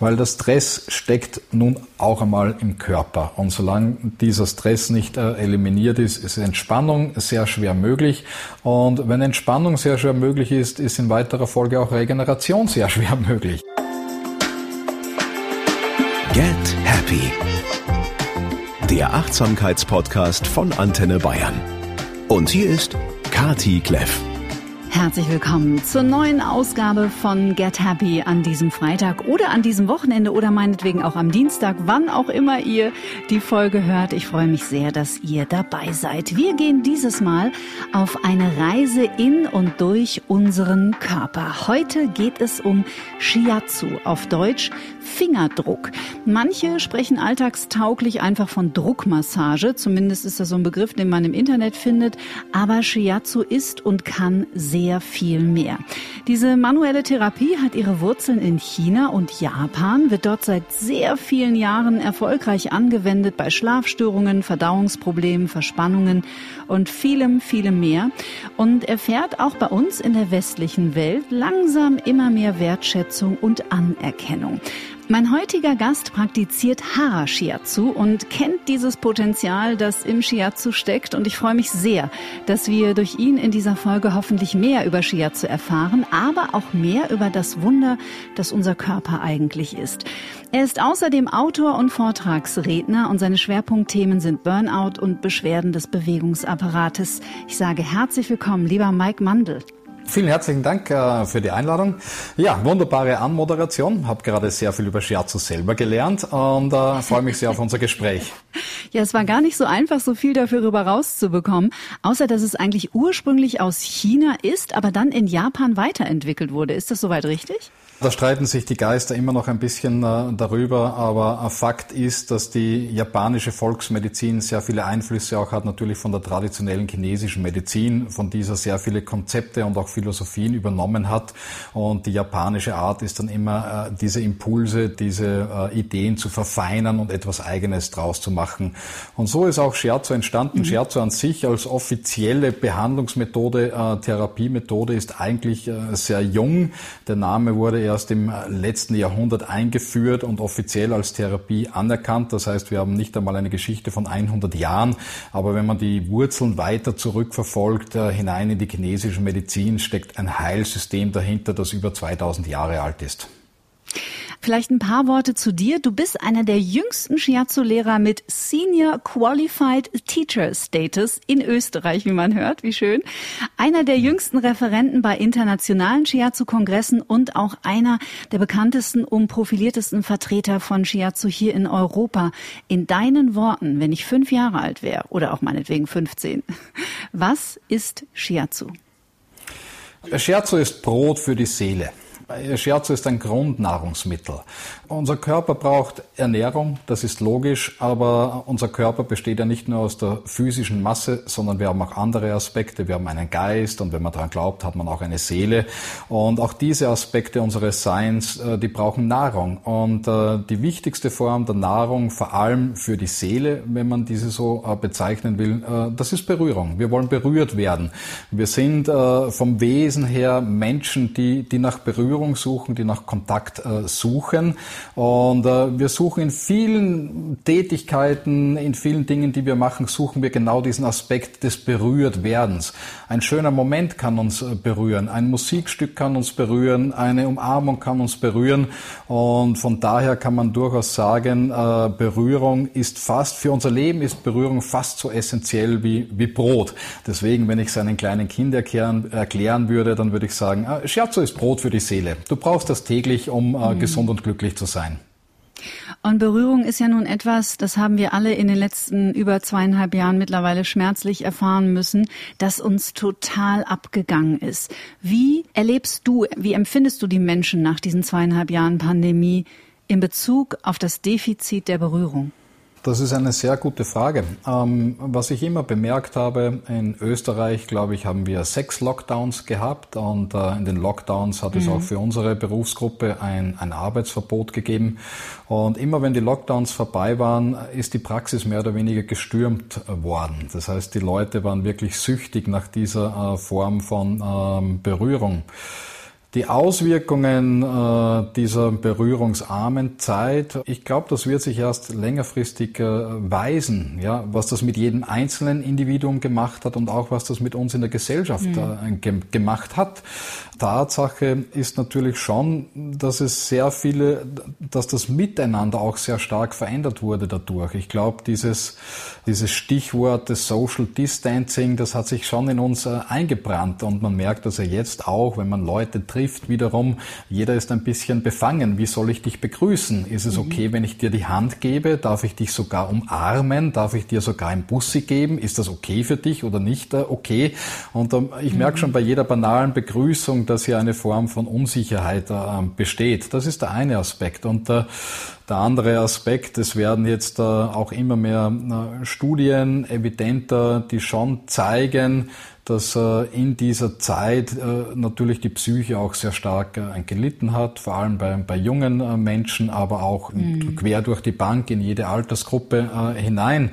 Weil der Stress steckt nun auch einmal im Körper. Und solange dieser Stress nicht äh, eliminiert ist, ist Entspannung sehr schwer möglich. Und wenn Entspannung sehr schwer möglich ist, ist in weiterer Folge auch Regeneration sehr schwer möglich. Get Happy. Der Achtsamkeitspodcast von Antenne Bayern. Und hier ist Kati Kleff. Herzlich willkommen zur neuen Ausgabe von Get Happy an diesem Freitag oder an diesem Wochenende oder meinetwegen auch am Dienstag, wann auch immer ihr die Folge hört. Ich freue mich sehr, dass ihr dabei seid. Wir gehen dieses Mal auf eine Reise in und durch unseren Körper. Heute geht es um Shiatsu, auf Deutsch Fingerdruck. Manche sprechen alltagstauglich einfach von Druckmassage, zumindest ist das so ein Begriff, den man im Internet findet, aber Shiatsu ist und kann sehr viel mehr. Diese manuelle Therapie hat ihre Wurzeln in China und Japan, wird dort seit sehr vielen Jahren erfolgreich angewendet bei Schlafstörungen, Verdauungsproblemen, Verspannungen und vielem, vielem mehr und erfährt auch bei uns in der westlichen Welt langsam immer mehr Wertschätzung und Anerkennung. Mein heutiger Gast praktiziert Hara Shiatsu und kennt dieses Potenzial, das im Shiatsu steckt. Und ich freue mich sehr, dass wir durch ihn in dieser Folge hoffentlich mehr über Shiatsu erfahren, aber auch mehr über das Wunder, das unser Körper eigentlich ist. Er ist außerdem Autor und Vortragsredner und seine Schwerpunktthemen sind Burnout und Beschwerden des Bewegungsapparates. Ich sage herzlich willkommen, lieber Mike Mandel. Vielen herzlichen Dank äh, für die Einladung. Ja, wunderbare Anmoderation. Habe gerade sehr viel über Shiatsu selber gelernt und äh, freue mich sehr auf unser Gespräch. Ja, es war gar nicht so einfach, so viel darüber rauszubekommen, außer dass es eigentlich ursprünglich aus China ist, aber dann in Japan weiterentwickelt wurde. Ist das soweit richtig? Da streiten sich die Geister immer noch ein bisschen äh, darüber, aber Fakt ist, dass die japanische Volksmedizin sehr viele Einflüsse auch hat, natürlich von der traditionellen chinesischen Medizin, von dieser sehr viele Konzepte und auch Philosophien übernommen hat. Und die japanische Art ist dann immer, äh, diese Impulse, diese äh, Ideen zu verfeinern und etwas Eigenes draus zu machen. Und so ist auch Scherzo entstanden. Mhm. Scherzo an sich als offizielle Behandlungsmethode, Therapiemethode ist eigentlich sehr jung. Der Name wurde erst im letzten Jahrhundert eingeführt und offiziell als Therapie anerkannt. Das heißt, wir haben nicht einmal eine Geschichte von 100 Jahren, aber wenn man die Wurzeln weiter zurückverfolgt, äh, hinein in die chinesische Medizin, steckt ein Heilsystem dahinter, das über 2000 Jahre alt ist. Vielleicht ein paar Worte zu dir. Du bist einer der jüngsten Shiatsu-Lehrer mit Senior Qualified Teacher Status in Österreich, wie man hört. Wie schön. Einer der jüngsten Referenten bei internationalen Shiatsu-Kongressen und auch einer der bekanntesten und profiliertesten Vertreter von Shiatsu hier in Europa. In deinen Worten, wenn ich fünf Jahre alt wäre oder auch meinetwegen 15, was ist Shiatsu? Shiatsu ist Brot für die Seele. Scherzo ist ein Grundnahrungsmittel. Unser Körper braucht Ernährung, das ist logisch, aber unser Körper besteht ja nicht nur aus der physischen Masse, sondern wir haben auch andere Aspekte. Wir haben einen Geist und wenn man daran glaubt, hat man auch eine Seele. Und auch diese Aspekte unseres Seins, äh, die brauchen Nahrung. Und äh, die wichtigste Form der Nahrung, vor allem für die Seele, wenn man diese so äh, bezeichnen will, das ist Berührung. Wir wollen berührt werden. Wir sind vom Wesen her Menschen, die, die nach Berührung suchen, die nach Kontakt suchen. Und äh, wir suchen in vielen Tätigkeiten, in vielen Dingen, die wir machen, suchen wir genau diesen Aspekt des Berührtwerdens. Ein schöner Moment kann uns äh, berühren, ein Musikstück kann uns berühren, eine Umarmung kann uns berühren. Und von daher kann man durchaus sagen, äh, Berührung ist fast, für unser Leben ist Berührung fast so essentiell wie, wie Brot. Deswegen, wenn ich es einem kleinen Kind erklären, erklären würde, dann würde ich sagen, äh, Scherzo ist Brot für die Seele. Seele. Du brauchst das täglich, um äh, mhm. gesund und glücklich zu sein. Und Berührung ist ja nun etwas, das haben wir alle in den letzten über zweieinhalb Jahren mittlerweile schmerzlich erfahren müssen, das uns total abgegangen ist. Wie erlebst du, wie empfindest du die Menschen nach diesen zweieinhalb Jahren Pandemie in Bezug auf das Defizit der Berührung? Das ist eine sehr gute Frage. Ähm, was ich immer bemerkt habe, in Österreich, glaube ich, haben wir sechs Lockdowns gehabt und äh, in den Lockdowns hat mhm. es auch für unsere Berufsgruppe ein, ein Arbeitsverbot gegeben. Und immer wenn die Lockdowns vorbei waren, ist die Praxis mehr oder weniger gestürmt worden. Das heißt, die Leute waren wirklich süchtig nach dieser äh, Form von ähm, Berührung. Die Auswirkungen äh, dieser berührungsarmen Zeit, ich glaube, das wird sich erst längerfristig äh, weisen, ja, was das mit jedem einzelnen Individuum gemacht hat und auch was das mit uns in der Gesellschaft mhm. äh, ge gemacht hat. Tatsache ist natürlich schon, dass es sehr viele, dass das Miteinander auch sehr stark verändert wurde dadurch. Ich glaube, dieses, dieses Stichwort des Social Distancing, das hat sich schon in uns äh, eingebrannt und man merkt das ja jetzt auch, wenn man Leute trifft, trifft, wiederum, jeder ist ein bisschen befangen. Wie soll ich dich begrüßen? Ist es mhm. okay, wenn ich dir die Hand gebe? Darf ich dich sogar umarmen? Darf ich dir sogar ein Bussi geben? Ist das okay für dich oder nicht äh, okay? Und ähm, ich merke mhm. schon bei jeder banalen Begrüßung, dass hier eine Form von Unsicherheit äh, besteht. Das ist der eine Aspekt. Und äh, der andere Aspekt, es werden jetzt auch immer mehr Studien evidenter, die schon zeigen, dass äh, in dieser Zeit äh, natürlich die Psyche auch sehr stark äh, gelitten hat, vor allem bei, bei jungen Menschen, aber auch mhm. quer durch die Bank in jede Altersgruppe hinein.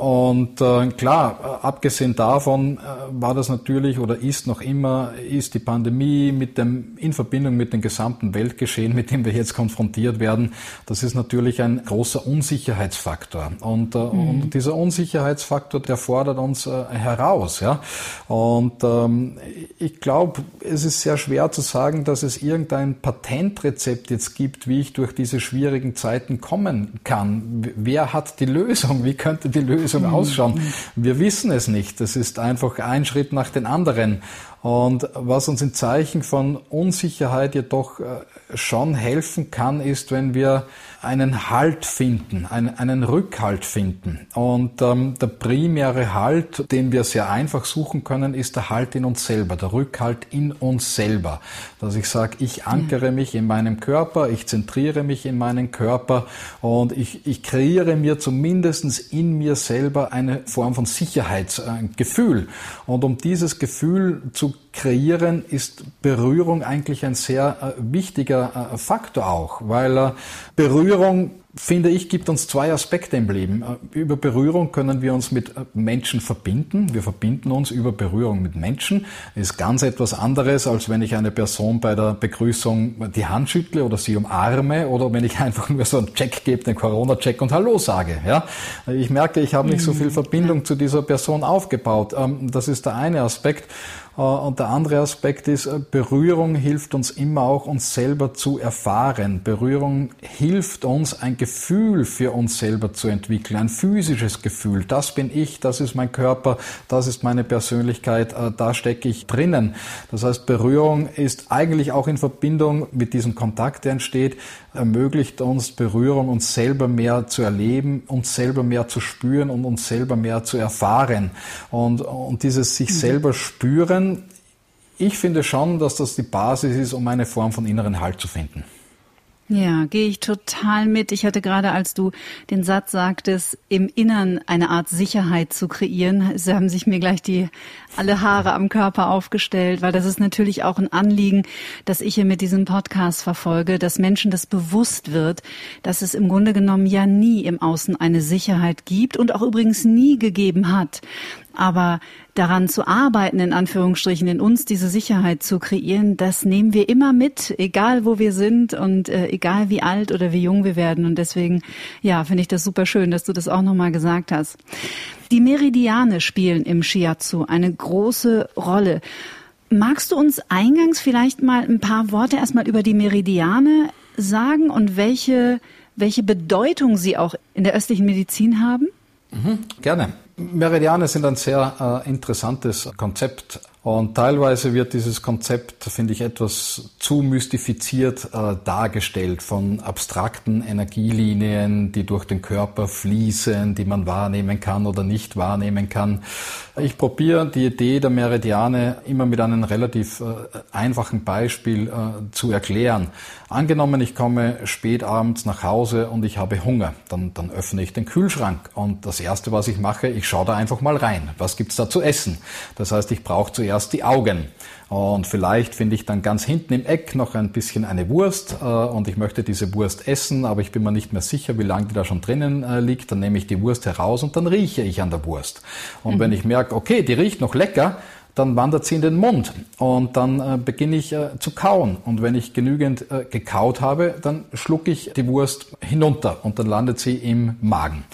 Und äh, klar, abgesehen davon äh, war das natürlich oder ist noch immer, ist die Pandemie mit dem, in Verbindung mit dem gesamten Weltgeschehen, mit dem wir jetzt konfrontiert werden, das ist natürlich ein großer Unsicherheitsfaktor. Und, äh, mhm. und dieser Unsicherheitsfaktor, der fordert uns äh, heraus. Ja? Und ähm, ich glaube, es ist sehr schwer zu sagen, dass es irgendein Patentrezept jetzt gibt, wie ich durch diese schwierigen Zeiten kommen kann. Wer hat die Lösung? Wie könnte die Lösung Lösung ausschauen. Wir wissen es nicht. Das ist einfach ein Schritt nach den anderen. Und was uns in Zeichen von Unsicherheit jedoch äh, schon helfen kann, ist, wenn wir einen Halt finden, einen, einen Rückhalt finden. Und ähm, der primäre Halt, den wir sehr einfach suchen können, ist der Halt in uns selber, der Rückhalt in uns selber. Dass ich sage, ich ankere mich in meinem Körper, ich zentriere mich in meinen Körper und ich, ich kreiere mir zumindestens in mir selber eine Form von Sicherheitsgefühl. Und um dieses Gefühl zu kreieren, ist Berührung eigentlich ein sehr äh, wichtiger äh, Faktor auch, weil äh, Berührung finde ich, gibt uns zwei Aspekte im Leben. Über Berührung können wir uns mit Menschen verbinden. Wir verbinden uns über Berührung mit Menschen. Das ist ganz etwas anderes, als wenn ich eine Person bei der Begrüßung die Hand schüttle oder sie umarme oder wenn ich einfach nur so einen Check gebe, den Corona-Check und Hallo sage. Ja? Ich merke, ich habe nicht so viel mhm. Verbindung zu dieser Person aufgebaut. Ähm, das ist der eine Aspekt. Äh, und der andere Aspekt ist, äh, Berührung hilft uns immer auch, uns selber zu erfahren. Berührung hilft uns, ein Gefühl für uns selber zu entwickeln, ein physisches Gefühl. Das bin ich, das ist mein Körper, das ist meine Persönlichkeit, äh, da stecke ich drinnen. Das heißt, Berührung ist eigentlich auch in Verbindung mit diesem Kontakt, der entsteht, ermöglicht uns Berührung, uns selber mehr zu erleben, uns selber mehr zu spüren und uns selber mehr zu erfahren. Und, und dieses sich mhm. selber spüren, ich finde schon, dass das die Basis ist, um eine Form von inneren Halt zu finden. Ja, gehe ich total mit. Ich hatte gerade, als du den Satz sagtest, im Innern eine Art Sicherheit zu kreieren, sie haben sich mir gleich die alle Haare am Körper aufgestellt, weil das ist natürlich auch ein Anliegen, das ich hier mit diesem Podcast verfolge, dass Menschen das bewusst wird, dass es im Grunde genommen ja nie im Außen eine Sicherheit gibt und auch übrigens nie gegeben hat. Aber daran zu arbeiten, in Anführungsstrichen, in uns diese Sicherheit zu kreieren, das nehmen wir immer mit, egal wo wir sind und äh, egal wie alt oder wie jung wir werden. Und deswegen, ja, finde ich das super schön, dass du das auch nochmal gesagt hast. Die Meridiane spielen im Shiatsu eine große Rolle. Magst du uns eingangs vielleicht mal ein paar Worte erstmal über die Meridiane sagen und welche, welche Bedeutung sie auch in der östlichen Medizin haben? Mhm, gerne. Meridiane sind ein sehr äh, interessantes Konzept und teilweise wird dieses Konzept, finde ich, etwas zu mystifiziert äh, dargestellt von abstrakten Energielinien, die durch den Körper fließen, die man wahrnehmen kann oder nicht wahrnehmen kann. Ich probiere die Idee der Meridiane immer mit einem relativ äh, einfachen Beispiel äh, zu erklären. Angenommen, ich komme spät abends nach Hause und ich habe Hunger, dann, dann öffne ich den Kühlschrank und das Erste, was ich mache, ich schaue da einfach mal rein. Was gibt's da zu essen? Das heißt, ich brauche zuerst zuerst die Augen. Und vielleicht finde ich dann ganz hinten im Eck noch ein bisschen eine Wurst äh, und ich möchte diese Wurst essen, aber ich bin mir nicht mehr sicher, wie lange die da schon drinnen äh, liegt. Dann nehme ich die Wurst heraus und dann rieche ich an der Wurst. Und mhm. wenn ich merke, okay, die riecht noch lecker, dann wandert sie in den Mund und dann äh, beginne ich äh, zu kauen. Und wenn ich genügend äh, gekaut habe, dann schlucke ich die Wurst hinunter und dann landet sie im Magen.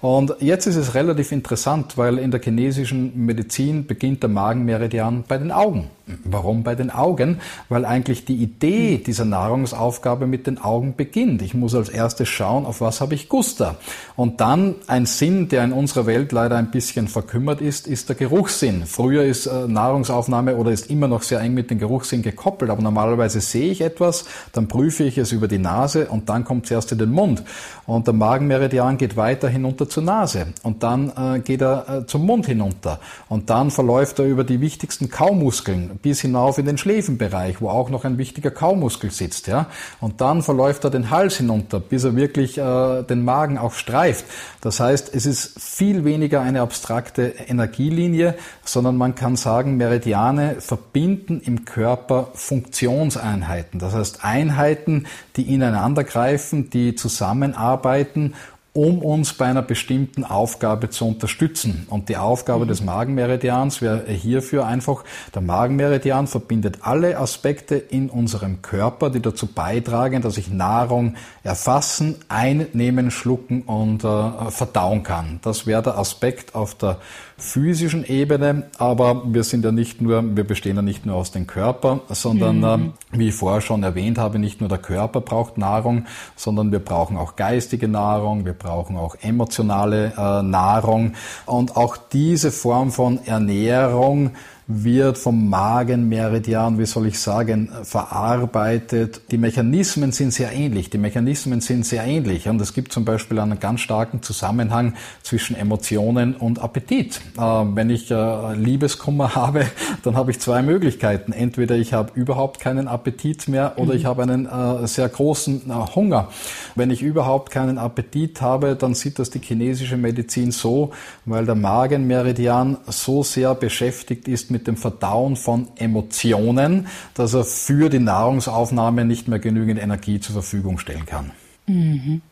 Und jetzt ist es relativ interessant, weil in der chinesischen Medizin beginnt der Magenmeridian bei den Augen. Warum bei den Augen? Weil eigentlich die Idee dieser Nahrungsaufgabe mit den Augen beginnt. Ich muss als erstes schauen, auf was habe ich Guster. Und dann ein Sinn, der in unserer Welt leider ein bisschen verkümmert ist, ist der Geruchssinn. Früher ist äh, Nahrungsaufnahme oder ist immer noch sehr eng mit dem Geruchssinn gekoppelt, aber normalerweise sehe ich etwas, dann prüfe ich es über die Nase und dann kommt es erst in den Mund. Und der Magenmeridian geht weiter hinunter zur Nase und dann äh, geht er äh, zum Mund hinunter und dann verläuft er über die wichtigsten Kaumuskeln bis hinauf in den Schläfenbereich, wo auch noch ein wichtiger Kaumuskel sitzt, ja. Und dann verläuft er den Hals hinunter, bis er wirklich äh, den Magen auch streift. Das heißt, es ist viel weniger eine abstrakte Energielinie, sondern man kann sagen, Meridiane verbinden im Körper Funktionseinheiten. Das heißt, Einheiten, die ineinander greifen, die zusammenarbeiten um uns bei einer bestimmten Aufgabe zu unterstützen. Und die Aufgabe mhm. des Magenmeridians wäre hierfür einfach, der Magenmeridian verbindet alle Aspekte in unserem Körper, die dazu beitragen, dass ich Nahrung erfassen, einnehmen, schlucken und äh, verdauen kann. Das wäre der Aspekt auf der physischen Ebene, aber wir sind ja nicht nur, wir bestehen ja nicht nur aus dem Körper, sondern mhm. äh, wie ich vorher schon erwähnt habe, nicht nur der Körper braucht Nahrung, sondern wir brauchen auch geistige Nahrung, wir brauchen auch emotionale äh, Nahrung und auch diese Form von Ernährung wird vom Magenmeridian, wie soll ich sagen, verarbeitet. Die Mechanismen sind sehr ähnlich. Die Mechanismen sind sehr ähnlich. Und es gibt zum Beispiel einen ganz starken Zusammenhang zwischen Emotionen und Appetit. Äh, wenn ich äh, Liebeskummer habe, dann habe ich zwei Möglichkeiten. Entweder ich habe überhaupt keinen Appetit mehr oder mhm. ich habe einen äh, sehr großen Hunger. Wenn ich überhaupt keinen Appetit habe, dann sieht das die chinesische Medizin so, weil der Magenmeridian so sehr beschäftigt ist mit dem Verdauen von Emotionen, dass er für die Nahrungsaufnahme nicht mehr genügend Energie zur Verfügung stellen kann. Mhm.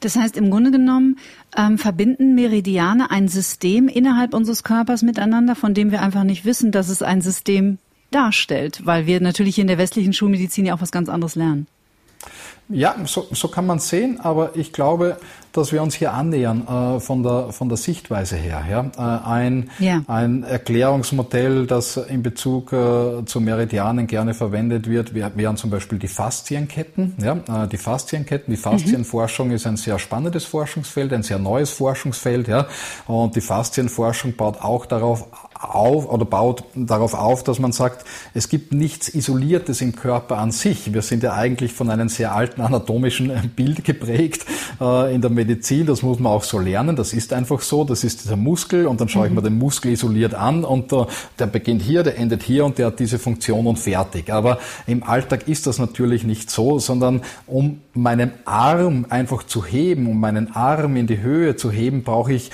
Das heißt, im Grunde genommen ähm, verbinden Meridiane ein System innerhalb unseres Körpers miteinander, von dem wir einfach nicht wissen, dass es ein System darstellt, weil wir natürlich in der westlichen Schulmedizin ja auch was ganz anderes lernen. Ja, so, so kann man sehen, aber ich glaube, dass wir uns hier annähern äh, von, der, von der Sichtweise her. Ja? Äh, ein, ja. ein Erklärungsmodell, das in Bezug äh, zu Meridianen gerne verwendet wird, wären zum Beispiel die Faszienketten. Ja? Äh, die Faszienketten, die Faszienforschung mhm. ist ein sehr spannendes Forschungsfeld, ein sehr neues Forschungsfeld. Ja? Und die Faszienforschung baut auch darauf auf oder baut darauf auf, dass man sagt, es gibt nichts Isoliertes im Körper an sich. Wir sind ja eigentlich von einem sehr alten anatomischen Bild geprägt äh, in der Medizin. Das muss man auch so lernen. Das ist einfach so. Das ist dieser Muskel und dann schaue ich mhm. mir den Muskel isoliert an und äh, der beginnt hier, der endet hier und der hat diese Funktion und fertig. Aber im Alltag ist das natürlich nicht so, sondern um meinen Arm einfach zu heben, um meinen Arm in die Höhe zu heben, brauche ich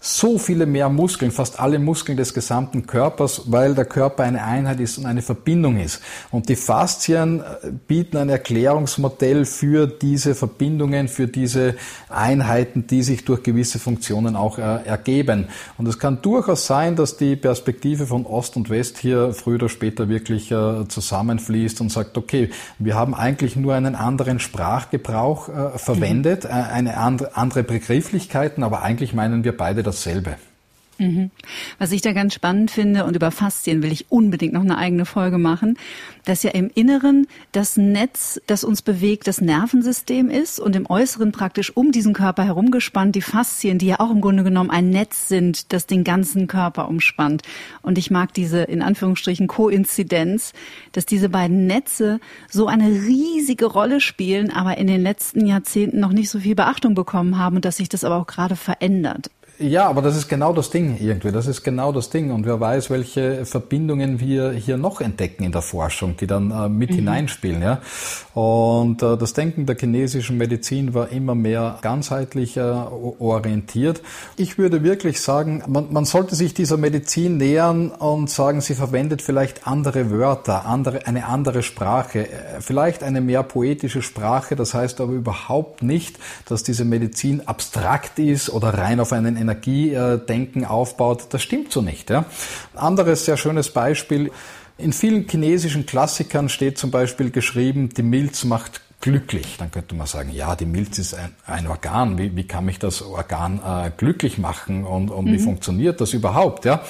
so viele mehr Muskeln, fast alle Muskeln des gesamten Körpers, weil der Körper eine Einheit ist und eine Verbindung ist. Und die Faszien äh, bieten ein Erklärungsmodell für diese Verbindungen, für diese Einheiten, die sich durch gewisse Funktionen auch äh, ergeben. Und es kann durchaus sein, dass die Perspektive von Ost und West hier früher oder später wirklich äh, zusammenfließt und sagt, okay, wir haben eigentlich nur einen anderen Sprachgebrauch verwendet, mhm. eine andere Begrifflichkeiten, aber eigentlich meinen wir beide dasselbe. Mhm. Was ich da ganz spannend finde, und über Faszien will ich unbedingt noch eine eigene Folge machen, dass ja im Inneren das Netz, das uns bewegt, das Nervensystem ist und im Äußeren praktisch um diesen Körper herumgespannt die Faszien, die ja auch im Grunde genommen ein Netz sind, das den ganzen Körper umspannt. Und ich mag diese in Anführungsstrichen Koinzidenz, dass diese beiden Netze so eine riesige Rolle spielen, aber in den letzten Jahrzehnten noch nicht so viel Beachtung bekommen haben und dass sich das aber auch gerade verändert. Ja, aber das ist genau das Ding irgendwie. Das ist genau das Ding. Und wer weiß, welche Verbindungen wir hier noch entdecken in der Forschung, die dann äh, mit mhm. hineinspielen. Ja? Und äh, das Denken der chinesischen Medizin war immer mehr ganzheitlich äh, orientiert. Ich würde wirklich sagen, man, man sollte sich dieser Medizin nähern und sagen, sie verwendet vielleicht andere Wörter, andere, eine andere Sprache, äh, vielleicht eine mehr poetische Sprache. Das heißt aber überhaupt nicht, dass diese Medizin abstrakt ist oder rein auf einen Energiedenken aufbaut, das stimmt so nicht. Ja. Anderes sehr schönes Beispiel. In vielen chinesischen Klassikern steht zum Beispiel geschrieben, die Milz macht glücklich. Dann könnte man sagen, ja, die Milz ist ein, ein Organ. Wie, wie kann mich das Organ äh, glücklich machen und, und mhm. wie funktioniert das überhaupt? Ja,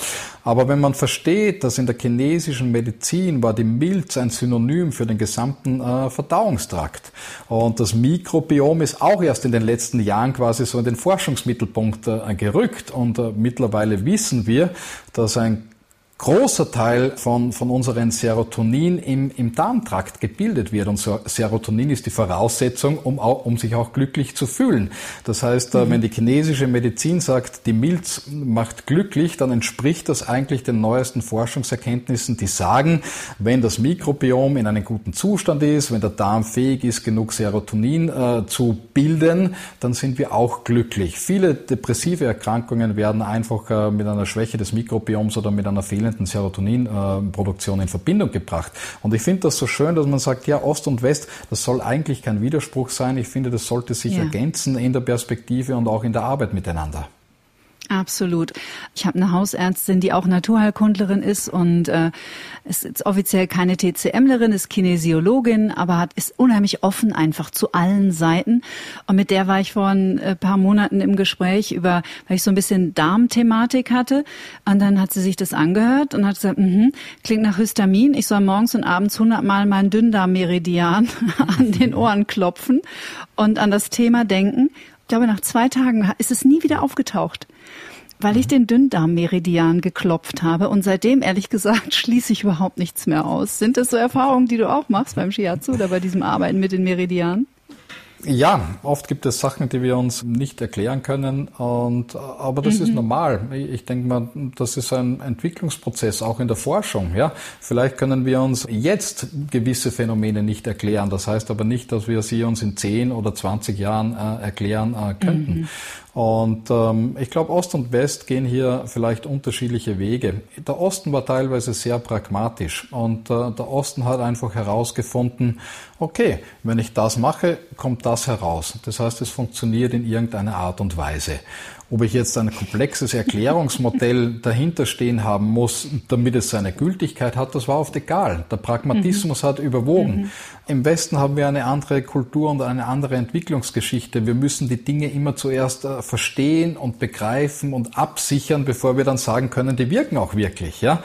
aber wenn man versteht, dass in der chinesischen Medizin war die Milz ein Synonym für den gesamten äh, Verdauungstrakt und das Mikrobiom ist auch erst in den letzten Jahren quasi so in den Forschungsmittelpunkt äh, gerückt und äh, mittlerweile wissen wir, dass ein großer Teil von, von unseren Serotonin im, im Darmtrakt gebildet wird. Und Serotonin ist die Voraussetzung, um, auch, um sich auch glücklich zu fühlen. Das heißt, äh, mhm. wenn die chinesische Medizin sagt, die Milz macht glücklich, dann entspricht das eigentlich den neuesten Forschungserkenntnissen, die sagen, wenn das Mikrobiom in einem guten Zustand ist, wenn der Darm fähig ist, genug Serotonin äh, zu bilden, dann sind wir auch glücklich. Viele depressive Erkrankungen werden einfach äh, mit einer Schwäche des Mikrobioms oder mit einer fehlenden fehlenden Serotoninproduktion in Verbindung gebracht. Und ich finde das so schön, dass man sagt, ja, Ost und West, das soll eigentlich kein Widerspruch sein. Ich finde, das sollte sich ja. ergänzen in der Perspektive und auch in der Arbeit miteinander. Absolut. Ich habe eine Hausärztin, die auch Naturheilkundlerin ist und äh, ist jetzt offiziell keine TCMlerin, ist Kinesiologin, aber hat ist unheimlich offen einfach zu allen Seiten. Und mit der war ich vor ein äh, paar Monaten im Gespräch über, weil ich so ein bisschen Darmthematik hatte. Und dann hat sie sich das angehört und hat gesagt, mhm, klingt nach Histamin. Ich soll morgens und abends hundertmal meinen Dünndarmmeridian an den Ohren klopfen und an das Thema denken. Ich glaube, nach zwei Tagen ist es nie wieder aufgetaucht weil ich den Dünndarmmeridian geklopft habe und seitdem, ehrlich gesagt, schließe ich überhaupt nichts mehr aus. Sind das so Erfahrungen, die du auch machst beim Shiatsu oder bei diesem Arbeiten mit den Meridianen? Ja, oft gibt es Sachen, die wir uns nicht erklären können, und, aber das mhm. ist normal. Ich denke mal, das ist ein Entwicklungsprozess, auch in der Forschung. Ja, vielleicht können wir uns jetzt gewisse Phänomene nicht erklären. Das heißt aber nicht, dass wir sie uns in 10 oder 20 Jahren äh, erklären äh, könnten. Mhm. Und ähm, ich glaube, Ost und West gehen hier vielleicht unterschiedliche Wege. Der Osten war teilweise sehr pragmatisch und äh, der Osten hat einfach herausgefunden, okay, wenn ich das mache, kommt das heraus. Das heißt, es funktioniert in irgendeiner Art und Weise. Ob ich jetzt ein komplexes Erklärungsmodell dahinter stehen haben muss, damit es seine Gültigkeit hat, das war oft egal. Der Pragmatismus mhm. hat überwogen. Mhm. Im Westen haben wir eine andere Kultur und eine andere Entwicklungsgeschichte. Wir müssen die Dinge immer zuerst äh, verstehen und begreifen und absichern, bevor wir dann sagen können, die wirken auch wirklich. Ja,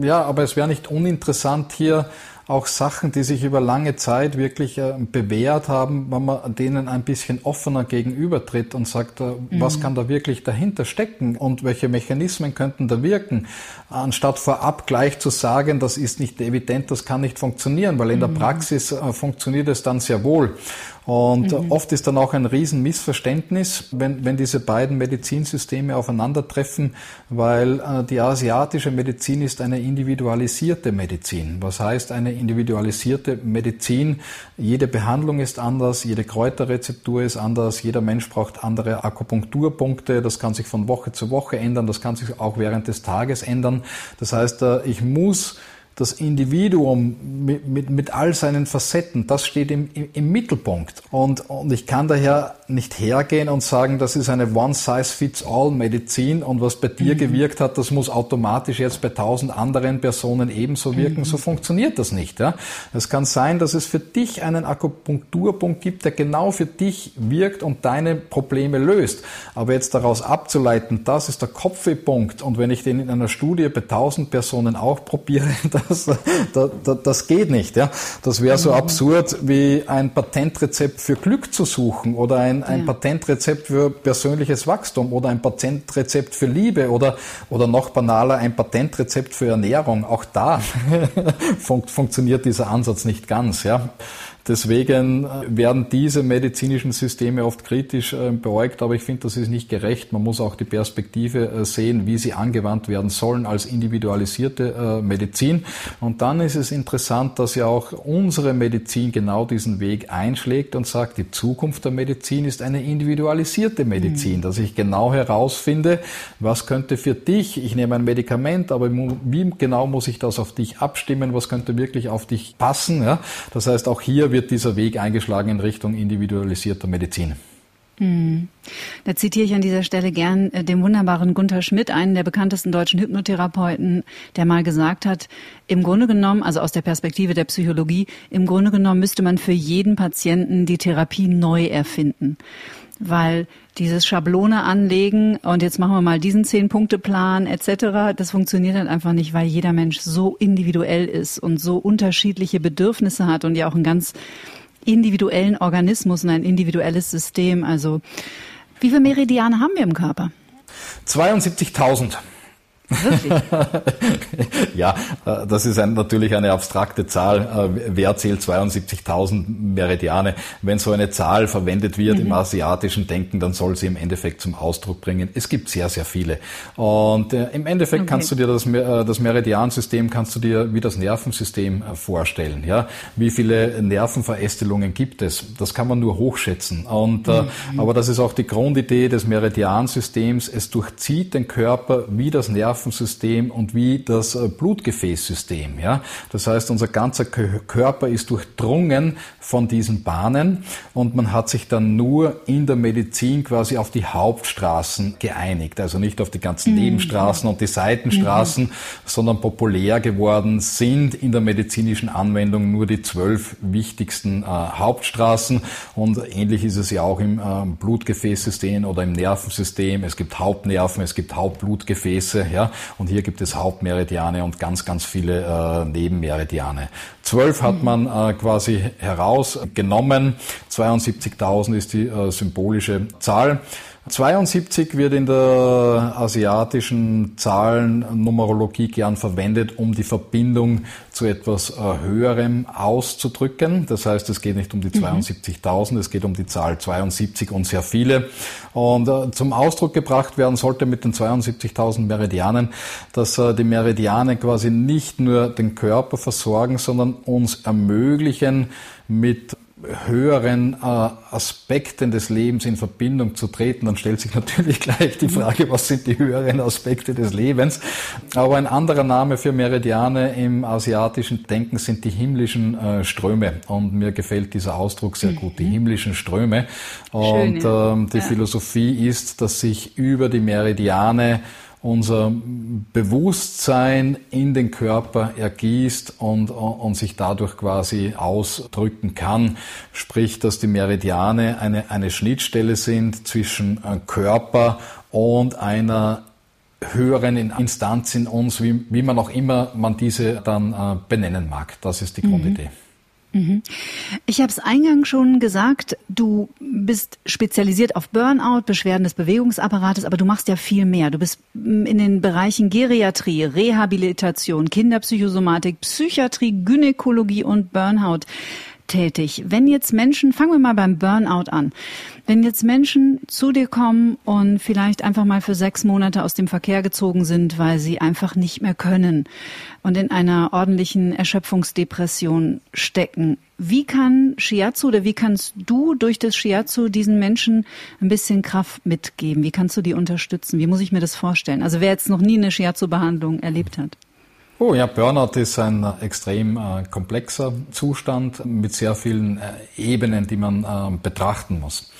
ja aber es wäre nicht uninteressant hier auch Sachen, die sich über lange Zeit wirklich äh, bewährt haben, wenn man denen ein bisschen offener gegenübertritt und sagt, äh, mhm. was kann da wirklich dahinter stecken und welche Mechanismen könnten da wirken, anstatt vorab gleich zu sagen, das ist nicht evident, das kann nicht funktionieren, weil in der mhm. Praxis äh, funktioniert es dann sehr wohl. Und mhm. oft ist dann auch ein Riesenmissverständnis, wenn, wenn diese beiden Medizinsysteme aufeinandertreffen, weil äh, die asiatische Medizin ist eine individualisierte Medizin. Was heißt eine individualisierte Medizin? Jede Behandlung ist anders, jede Kräuterrezeptur ist anders, jeder Mensch braucht andere Akupunkturpunkte, das kann sich von Woche zu Woche ändern, das kann sich auch während des Tages ändern. Das heißt, äh, ich muss das Individuum mit, mit, mit all seinen Facetten, das steht im, im, im Mittelpunkt. Und, und ich kann daher nicht hergehen und sagen, das ist eine One-Size-Fits-All-Medizin und was bei dir mhm. gewirkt hat, das muss automatisch jetzt bei tausend anderen Personen ebenso wirken. Mhm. So funktioniert das nicht. Ja? Es kann sein, dass es für dich einen Akupunkturpunkt gibt, der genau für dich wirkt und deine Probleme löst. Aber jetzt daraus abzuleiten, das ist der Kopfwehpunkt und wenn ich den in einer Studie bei tausend Personen auch probiere, das, das, das geht nicht. Ja? Das wäre so mhm. absurd wie ein Patentrezept für Glück zu suchen oder ein, ein ja. Patentrezept für persönliches Wachstum oder ein Patentrezept für Liebe oder, oder noch banaler ein Patentrezept für Ernährung. Auch da fun funktioniert dieser Ansatz nicht ganz. Ja? Deswegen äh, werden diese medizinischen Systeme oft kritisch äh, beäugt, aber ich finde, das ist nicht gerecht. Man muss auch die Perspektive äh, sehen, wie sie angewandt werden sollen als individualisierte Medizin. Und dann ist es interessant, dass ja auch unsere Medizin genau diesen Weg einschlägt und sagt, die Zukunft der Medizin ist eine individualisierte Medizin, mhm. dass ich genau herausfinde, was könnte für dich, ich nehme ein Medikament, aber wie genau muss ich das auf dich abstimmen, was könnte wirklich auf dich passen. Ja? Das heißt, auch hier wird dieser Weg eingeschlagen in Richtung individualisierter Medizin. Hm. Da zitiere ich an dieser Stelle gern äh, den wunderbaren Gunther Schmidt, einen der bekanntesten deutschen Hypnotherapeuten, der mal gesagt hat, im Grunde genommen, also aus der Perspektive der Psychologie, im Grunde genommen müsste man für jeden Patienten die Therapie neu erfinden. Weil dieses Schablone anlegen und jetzt machen wir mal diesen Zehn-Punkte-Plan etc., das funktioniert halt einfach nicht, weil jeder Mensch so individuell ist und so unterschiedliche Bedürfnisse hat und ja auch ein ganz individuellen Organismus und ein individuelles System. Also wie viele Meridiane haben wir im Körper? 72.000. ja, äh, das ist ein, natürlich eine abstrakte Zahl. Äh, wer zählt 72.000 Meridiane? Wenn so eine Zahl verwendet wird mhm. im asiatischen Denken, dann soll sie im Endeffekt zum Ausdruck bringen. Es gibt sehr, sehr viele. Und äh, im Endeffekt okay. kannst du dir das, äh, das Meridiansystem kannst du dir wie das Nervensystem vorstellen. Ja, wie viele Nervenverästelungen gibt es? Das kann man nur hochschätzen. Und äh, mhm. aber das ist auch die Grundidee des Meridiansystems. Es durchzieht den Körper wie das Nervensystem Nervensystem und wie das äh, Blutgefäßsystem. Ja? Das heißt, unser ganzer Körper ist durchdrungen von diesen Bahnen und man hat sich dann nur in der Medizin quasi auf die Hauptstraßen geeinigt. Also nicht auf die ganzen mhm. Nebenstraßen und die Seitenstraßen, mhm. sondern populär geworden sind in der medizinischen Anwendung nur die zwölf wichtigsten äh, Hauptstraßen. Und ähnlich ist es ja auch im äh, Blutgefäßsystem oder im Nervensystem. Es gibt Hauptnerven, es gibt Hauptblutgefäße. Ja? Und hier gibt es Hauptmeridiane und ganz, ganz viele äh, Nebenmeridiane. Zwölf hat man äh, quasi herausgenommen. 72.000 ist die äh, symbolische Zahl. 72 wird in der asiatischen Zahlennumerologie gern verwendet, um die Verbindung zu etwas äh, Höherem auszudrücken. Das heißt, es geht nicht um die 72.000, mhm. es geht um die Zahl 72 und sehr viele. Und äh, zum Ausdruck gebracht werden sollte mit den 72.000 Meridianen, dass äh, die Meridiane quasi nicht nur den Körper versorgen, sondern uns ermöglichen, mit höheren äh, Aspekten des Lebens in Verbindung zu treten, dann stellt sich natürlich gleich die Frage, was sind die höheren Aspekte des Lebens? Aber ein anderer Name für Meridiane im asiatischen Denken sind die himmlischen äh, Ströme. Und mir gefällt dieser Ausdruck sehr gut, die mhm. himmlischen Ströme. Und ähm, die ja. Philosophie ist, dass sich über die Meridiane unser Bewusstsein in den Körper ergießt und, und sich dadurch quasi ausdrücken kann. Sprich, dass die Meridiane eine, eine Schnittstelle sind zwischen äh, Körper und einer höheren Instanz in uns, wie, wie man auch immer man diese dann äh, benennen mag. Das ist die Grundidee. Mhm. Mhm. Ich habe es eingangs schon gesagt, du bist spezialisiert auf Burnout, Beschwerden des Bewegungsapparates, aber du machst ja viel mehr. Du bist mm, in den Bereichen Geriatrie, Rehabilitation, Kinderpsychosomatik, Psychiatrie, Gynäkologie und Burnout tätig. Wenn jetzt Menschen, fangen wir mal beim Burnout an. Wenn jetzt Menschen zu dir kommen und vielleicht einfach mal für sechs Monate aus dem Verkehr gezogen sind, weil sie einfach nicht mehr können und in einer ordentlichen Erschöpfungsdepression stecken, wie kann Shiatsu oder wie kannst du durch das Shiatsu diesen Menschen ein bisschen Kraft mitgeben? Wie kannst du die unterstützen? Wie muss ich mir das vorstellen? Also wer jetzt noch nie eine Shiatsu-Behandlung erlebt hat. Oh ja, Burnout ist ein äh, extrem äh, komplexer Zustand mit sehr vielen äh, Ebenen, die man äh, betrachten muss.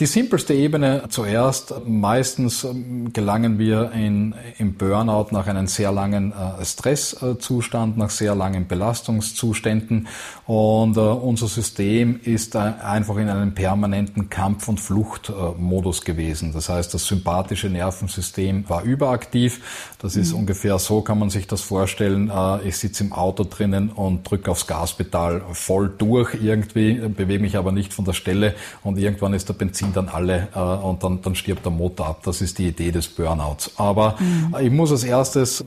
Die simpelste Ebene zuerst. Meistens ähm, gelangen wir in, im Burnout nach einem sehr langen äh, Stresszustand, nach sehr langen Belastungszuständen. Und äh, unser System ist äh, einfach in einem permanenten Kampf- und Fluchtmodus gewesen. Das heißt, das sympathische Nervensystem war überaktiv. Das ist mhm. ungefähr so, kann man sich das vorstellen. Ich sitze im Auto drinnen und drücke aufs Gaspedal voll durch irgendwie, bewege mich aber nicht von der Stelle und irgendwann ist der Benzin sind dann alle äh, und dann, dann stirbt der Motor ab. Das ist die Idee des Burnouts. Aber mhm. ich muss als erstes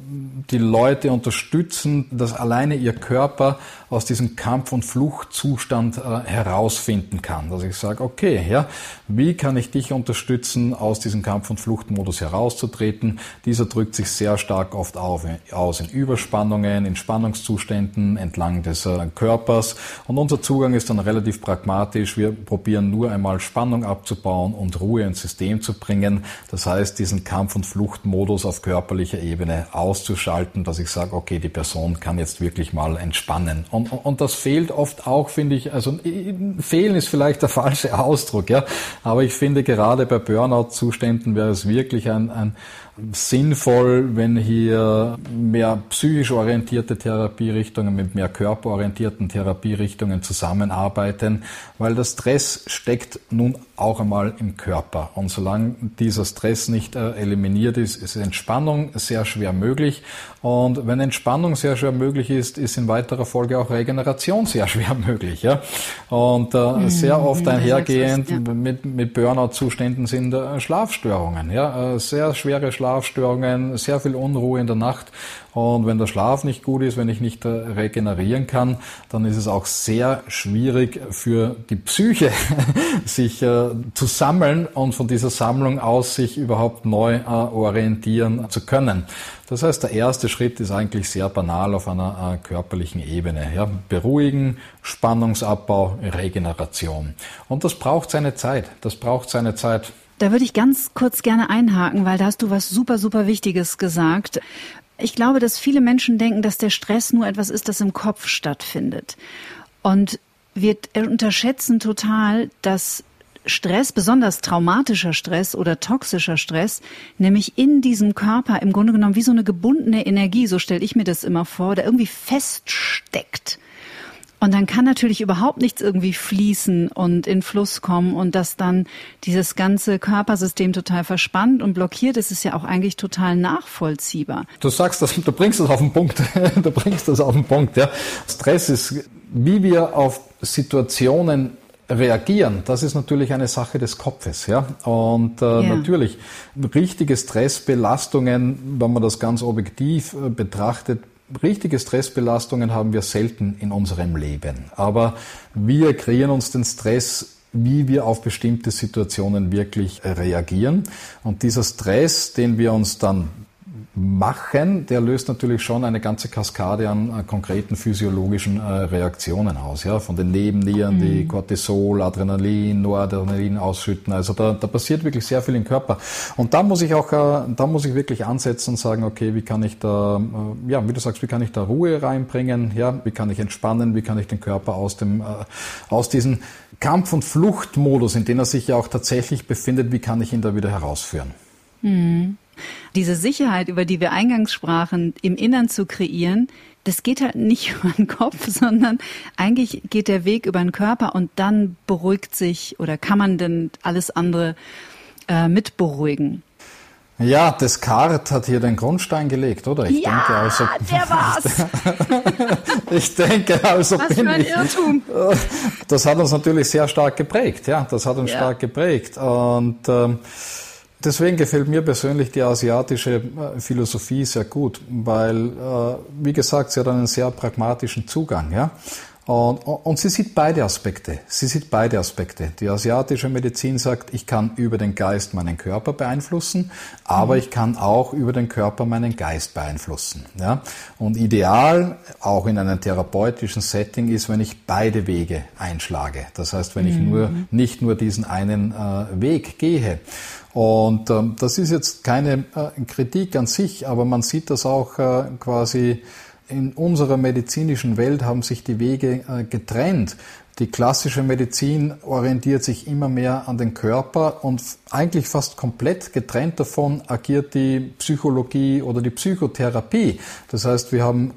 die Leute unterstützen, dass alleine ihr Körper aus diesem Kampf- und Fluchtzustand äh, herausfinden kann. Dass ich sage, okay, ja, wie kann ich dich unterstützen, aus diesem Kampf- und Fluchtmodus herauszutreten? Dieser drückt sich sehr stark oft auf, aus in Überspannungen, in Spannungszuständen entlang des äh, Körpers. Und unser Zugang ist dann relativ pragmatisch. Wir probieren nur einmal Spannung abzubauen abzubauen und Ruhe ins System zu bringen. Das heißt, diesen Kampf- und Fluchtmodus auf körperlicher Ebene auszuschalten, dass ich sage, okay, die Person kann jetzt wirklich mal entspannen. Und, und das fehlt oft auch, finde ich, also fehlen ist vielleicht der falsche Ausdruck, ja, aber ich finde gerade bei Burnout-Zuständen wäre es wirklich ein, ein sinnvoll, wenn hier mehr psychisch orientierte Therapierichtungen mit mehr körperorientierten Therapierichtungen zusammenarbeiten, weil der Stress steckt nun auch einmal im Körper. Und solange dieser Stress nicht äh, eliminiert ist, ist Entspannung sehr schwer möglich. Und wenn Entspannung sehr schwer möglich ist, ist in weiterer Folge auch Regeneration sehr schwer möglich. Ja? Und äh, mhm. sehr oft einhergehend ja. mit, mit Burnout-Zuständen sind äh, Schlafstörungen. Ja? Äh, sehr schwere Schlafstörungen, sehr viel Unruhe in der Nacht. Und wenn der Schlaf nicht gut ist, wenn ich nicht äh, regenerieren kann, dann ist es auch sehr schwierig für die Psyche, sich äh, zu sammeln und von dieser Sammlung aus sich überhaupt neu äh, orientieren zu können. Das heißt, der erste Schritt ist eigentlich sehr banal auf einer körperlichen Ebene. Ja, beruhigen, Spannungsabbau, Regeneration. Und das braucht seine Zeit. Das braucht seine Zeit. Da würde ich ganz kurz gerne einhaken, weil da hast du was super, super Wichtiges gesagt. Ich glaube, dass viele Menschen denken, dass der Stress nur etwas ist, das im Kopf stattfindet. Und wir unterschätzen total, dass Stress, besonders traumatischer Stress oder toxischer Stress, nämlich in diesem Körper im Grunde genommen wie so eine gebundene Energie, so stelle ich mir das immer vor, der irgendwie feststeckt. Und dann kann natürlich überhaupt nichts irgendwie fließen und in Fluss kommen und dass dann dieses ganze Körpersystem total verspannt und blockiert ist, ist ja auch eigentlich total nachvollziehbar. Du sagst das, du bringst das auf den Punkt. Du bringst das auf den Punkt, ja. Stress ist, wie wir auf Situationen reagieren, das ist natürlich eine Sache des Kopfes, ja. Und äh, yeah. natürlich richtige Stressbelastungen, wenn man das ganz objektiv äh, betrachtet, richtige Stressbelastungen haben wir selten in unserem Leben. Aber wir kreieren uns den Stress wie wir auf bestimmte Situationen wirklich reagieren. Und dieser Stress, den wir uns dann machen, der löst natürlich schon eine ganze Kaskade an konkreten physiologischen äh, Reaktionen aus. Ja, von den Nebennieren, mhm. die Cortisol, Adrenalin, Noradrenalin ausschütten. Also da, da passiert wirklich sehr viel im Körper. Und da muss ich auch, äh, da muss ich wirklich ansetzen und sagen, okay, wie kann ich da, äh, ja, wie du sagst, wie kann ich da Ruhe reinbringen? Ja, wie kann ich entspannen? Wie kann ich den Körper aus dem, aus diesem Kampf- und Fluchtmodus, in dem er sich ja auch tatsächlich befindet, wie kann ich ihn da wieder herausführen? Mhm. Diese Sicherheit, über die wir eingangs sprachen, im Innern zu kreieren, das geht halt nicht über den Kopf, sondern eigentlich geht der Weg über den Körper und dann beruhigt sich oder kann man denn alles andere äh, mit beruhigen. Ja, Descartes hat hier den Grundstein gelegt, oder? Ich ja, denke also, der war's. ich denke also, Was bin für ein ich, Irrtum. Das hat uns natürlich sehr stark geprägt, ja, das hat uns ja. stark geprägt und ähm, Deswegen gefällt mir persönlich die asiatische äh, Philosophie sehr gut, weil, äh, wie gesagt, sie hat einen sehr pragmatischen Zugang. Ja? Und, und sie sieht beide Aspekte. Sie sieht beide Aspekte. Die asiatische Medizin sagt, ich kann über den Geist meinen Körper beeinflussen, aber mhm. ich kann auch über den Körper meinen Geist beeinflussen. Ja? Und ideal, auch in einem therapeutischen Setting, ist, wenn ich beide Wege einschlage. Das heißt, wenn mhm. ich nur, nicht nur diesen einen äh, Weg gehe. Und ähm, das ist jetzt keine äh, Kritik an sich, aber man sieht das auch äh, quasi in unserer medizinischen Welt haben sich die Wege äh, getrennt. Die klassische Medizin orientiert sich immer mehr an den Körper und eigentlich fast komplett getrennt davon agiert die Psychologie oder die Psychotherapie. Das heißt, wir haben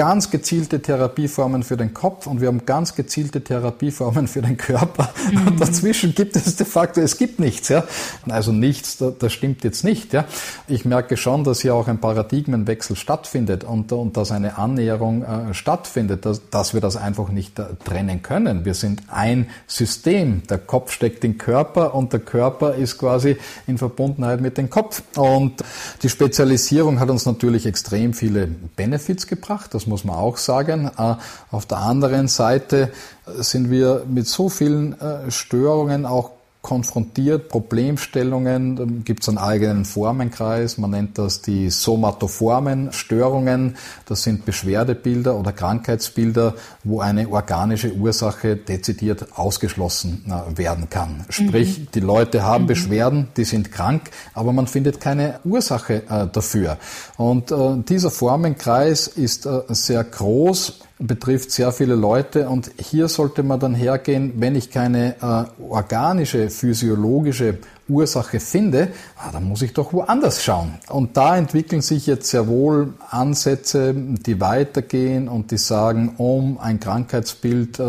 ganz gezielte Therapieformen für den Kopf und wir haben ganz gezielte Therapieformen für den Körper. Mhm. Und dazwischen gibt es de facto, es gibt nichts. Ja? Also nichts, das stimmt jetzt nicht. Ja? Ich merke schon, dass hier auch ein Paradigmenwechsel stattfindet und, und dass eine Annäherung äh, stattfindet, dass, dass wir das einfach nicht äh, trennen können. Wir sind ein System. Der Kopf steckt im Körper und der Körper ist quasi in Verbundenheit mit dem Kopf. Und die Spezialisierung hat uns natürlich extrem viele Benefits gebracht. Das muss man auch sagen. Äh, auf der anderen Seite sind wir mit so vielen äh, Störungen auch konfrontiert, Problemstellungen, gibt es einen eigenen Formenkreis, man nennt das die somatoformen Störungen, das sind Beschwerdebilder oder Krankheitsbilder, wo eine organische Ursache dezidiert ausgeschlossen äh, werden kann. Sprich, mhm. die Leute haben mhm. Beschwerden, die sind krank, aber man findet keine Ursache äh, dafür. Und äh, dieser Formenkreis ist äh, sehr groß betrifft sehr viele Leute und hier sollte man dann hergehen, wenn ich keine äh, organische, physiologische Ursache finde, ah, dann muss ich doch woanders schauen. Und da entwickeln sich jetzt sehr wohl Ansätze, die weitergehen und die sagen, um ein Krankheitsbild äh,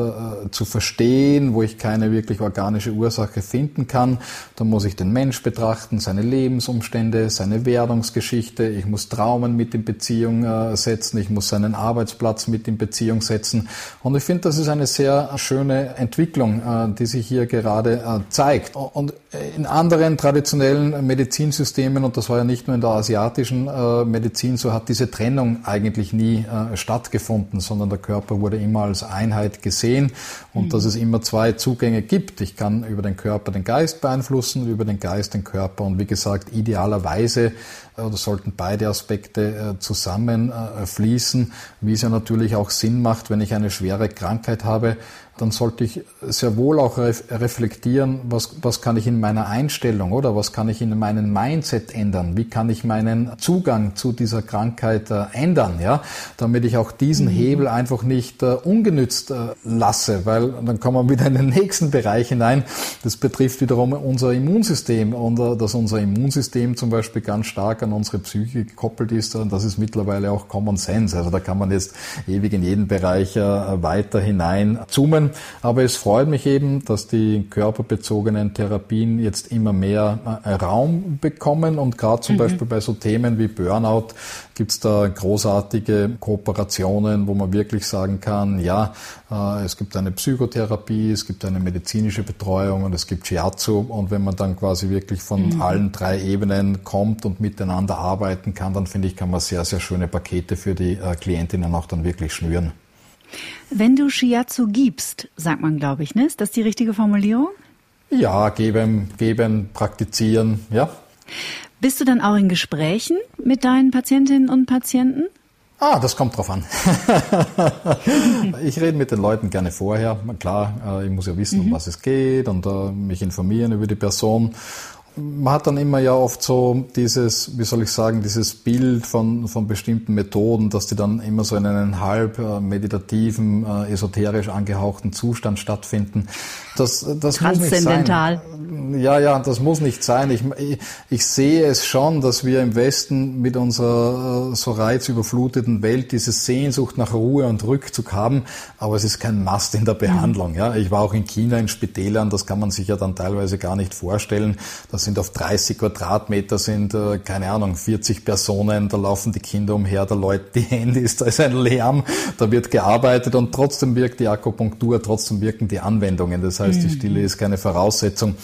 zu verstehen, wo ich keine wirklich organische Ursache finden kann, dann muss ich den Mensch betrachten, seine Lebensumstände, seine Werdungsgeschichte, ich muss Traumen mit in Beziehung äh, setzen, ich muss seinen Arbeitsplatz mit in Beziehung setzen. Und ich finde, das ist eine sehr schöne Entwicklung, äh, die sich hier gerade äh, zeigt. Und in anderen traditionellen Medizinsystemen, und das war ja nicht nur in der asiatischen äh, Medizin so, hat diese Trennung eigentlich nie äh, stattgefunden, sondern der Körper wurde immer als Einheit gesehen und mhm. dass es immer zwei Zugänge gibt. Ich kann über den Körper den Geist beeinflussen, über den Geist den Körper und wie gesagt, idealerweise äh, oder sollten beide Aspekte zusammenfließen, wie es ja natürlich auch Sinn macht, wenn ich eine schwere Krankheit habe, dann sollte ich sehr wohl auch reflektieren, was, was kann ich in meiner Einstellung oder was kann ich in meinem Mindset ändern? Wie kann ich meinen Zugang zu dieser Krankheit äh, ändern? Ja, damit ich auch diesen mhm. Hebel einfach nicht äh, ungenützt äh, lasse, weil dann kommen wir wieder in den nächsten Bereich hinein. Das betrifft wiederum unser Immunsystem und äh, dass unser Immunsystem zum Beispiel ganz stark an unsere Psyche gekoppelt ist. Und das ist mittlerweile auch Common Sense. Also da kann man jetzt ewig in jeden Bereich äh, weiter hinein zoomen. Aber es freut mich eben, dass die körperbezogenen Therapien jetzt immer mehr äh, Raum bekommen und gerade zum mhm. Beispiel bei so Themen wie Burnout gibt es da großartige Kooperationen, wo man wirklich sagen kann, ja, äh, es gibt eine Psychotherapie, es gibt eine medizinische Betreuung und es gibt Shiatsu und wenn man dann quasi wirklich von mhm. allen drei Ebenen kommt und miteinander arbeiten kann, dann finde ich, kann man sehr, sehr schöne Pakete für die äh, Klientinnen auch dann wirklich schnüren. Wenn du Shiatsu gibst, sagt man, glaube ich, ne? Ist das die richtige Formulierung? Ja, geben, geben, praktizieren, ja. Bist du dann auch in Gesprächen mit deinen Patientinnen und Patienten? Ah, das kommt drauf an. ich rede mit den Leuten gerne vorher. Klar, äh, ich muss ja wissen, mhm. um was es geht und uh, mich informieren über die Person man hat dann immer ja oft so dieses, wie soll ich sagen, dieses Bild von, von bestimmten Methoden, dass die dann immer so in einem halb äh, meditativen, äh, esoterisch angehauchten Zustand stattfinden. Das, das muss nicht sein. Ja, ja, das muss nicht sein. Ich, ich, ich sehe es schon, dass wir im Westen mit unserer äh, so reizüberfluteten Welt diese Sehnsucht nach Ruhe und Rückzug haben, aber es ist kein Mast in der Behandlung. Ja, ich war auch in China in Spitälern, das kann man sich ja dann teilweise gar nicht vorstellen. Das sind auf 30 Quadratmeter sind, äh, keine Ahnung, 40 Personen, da laufen die Kinder umher, da läuten die Handys, da ist ein Lärm, da wird gearbeitet und trotzdem wirkt die Akupunktur, trotzdem wirken die Anwendungen. Das heißt, die mhm. Stille ist keine Voraussetzung.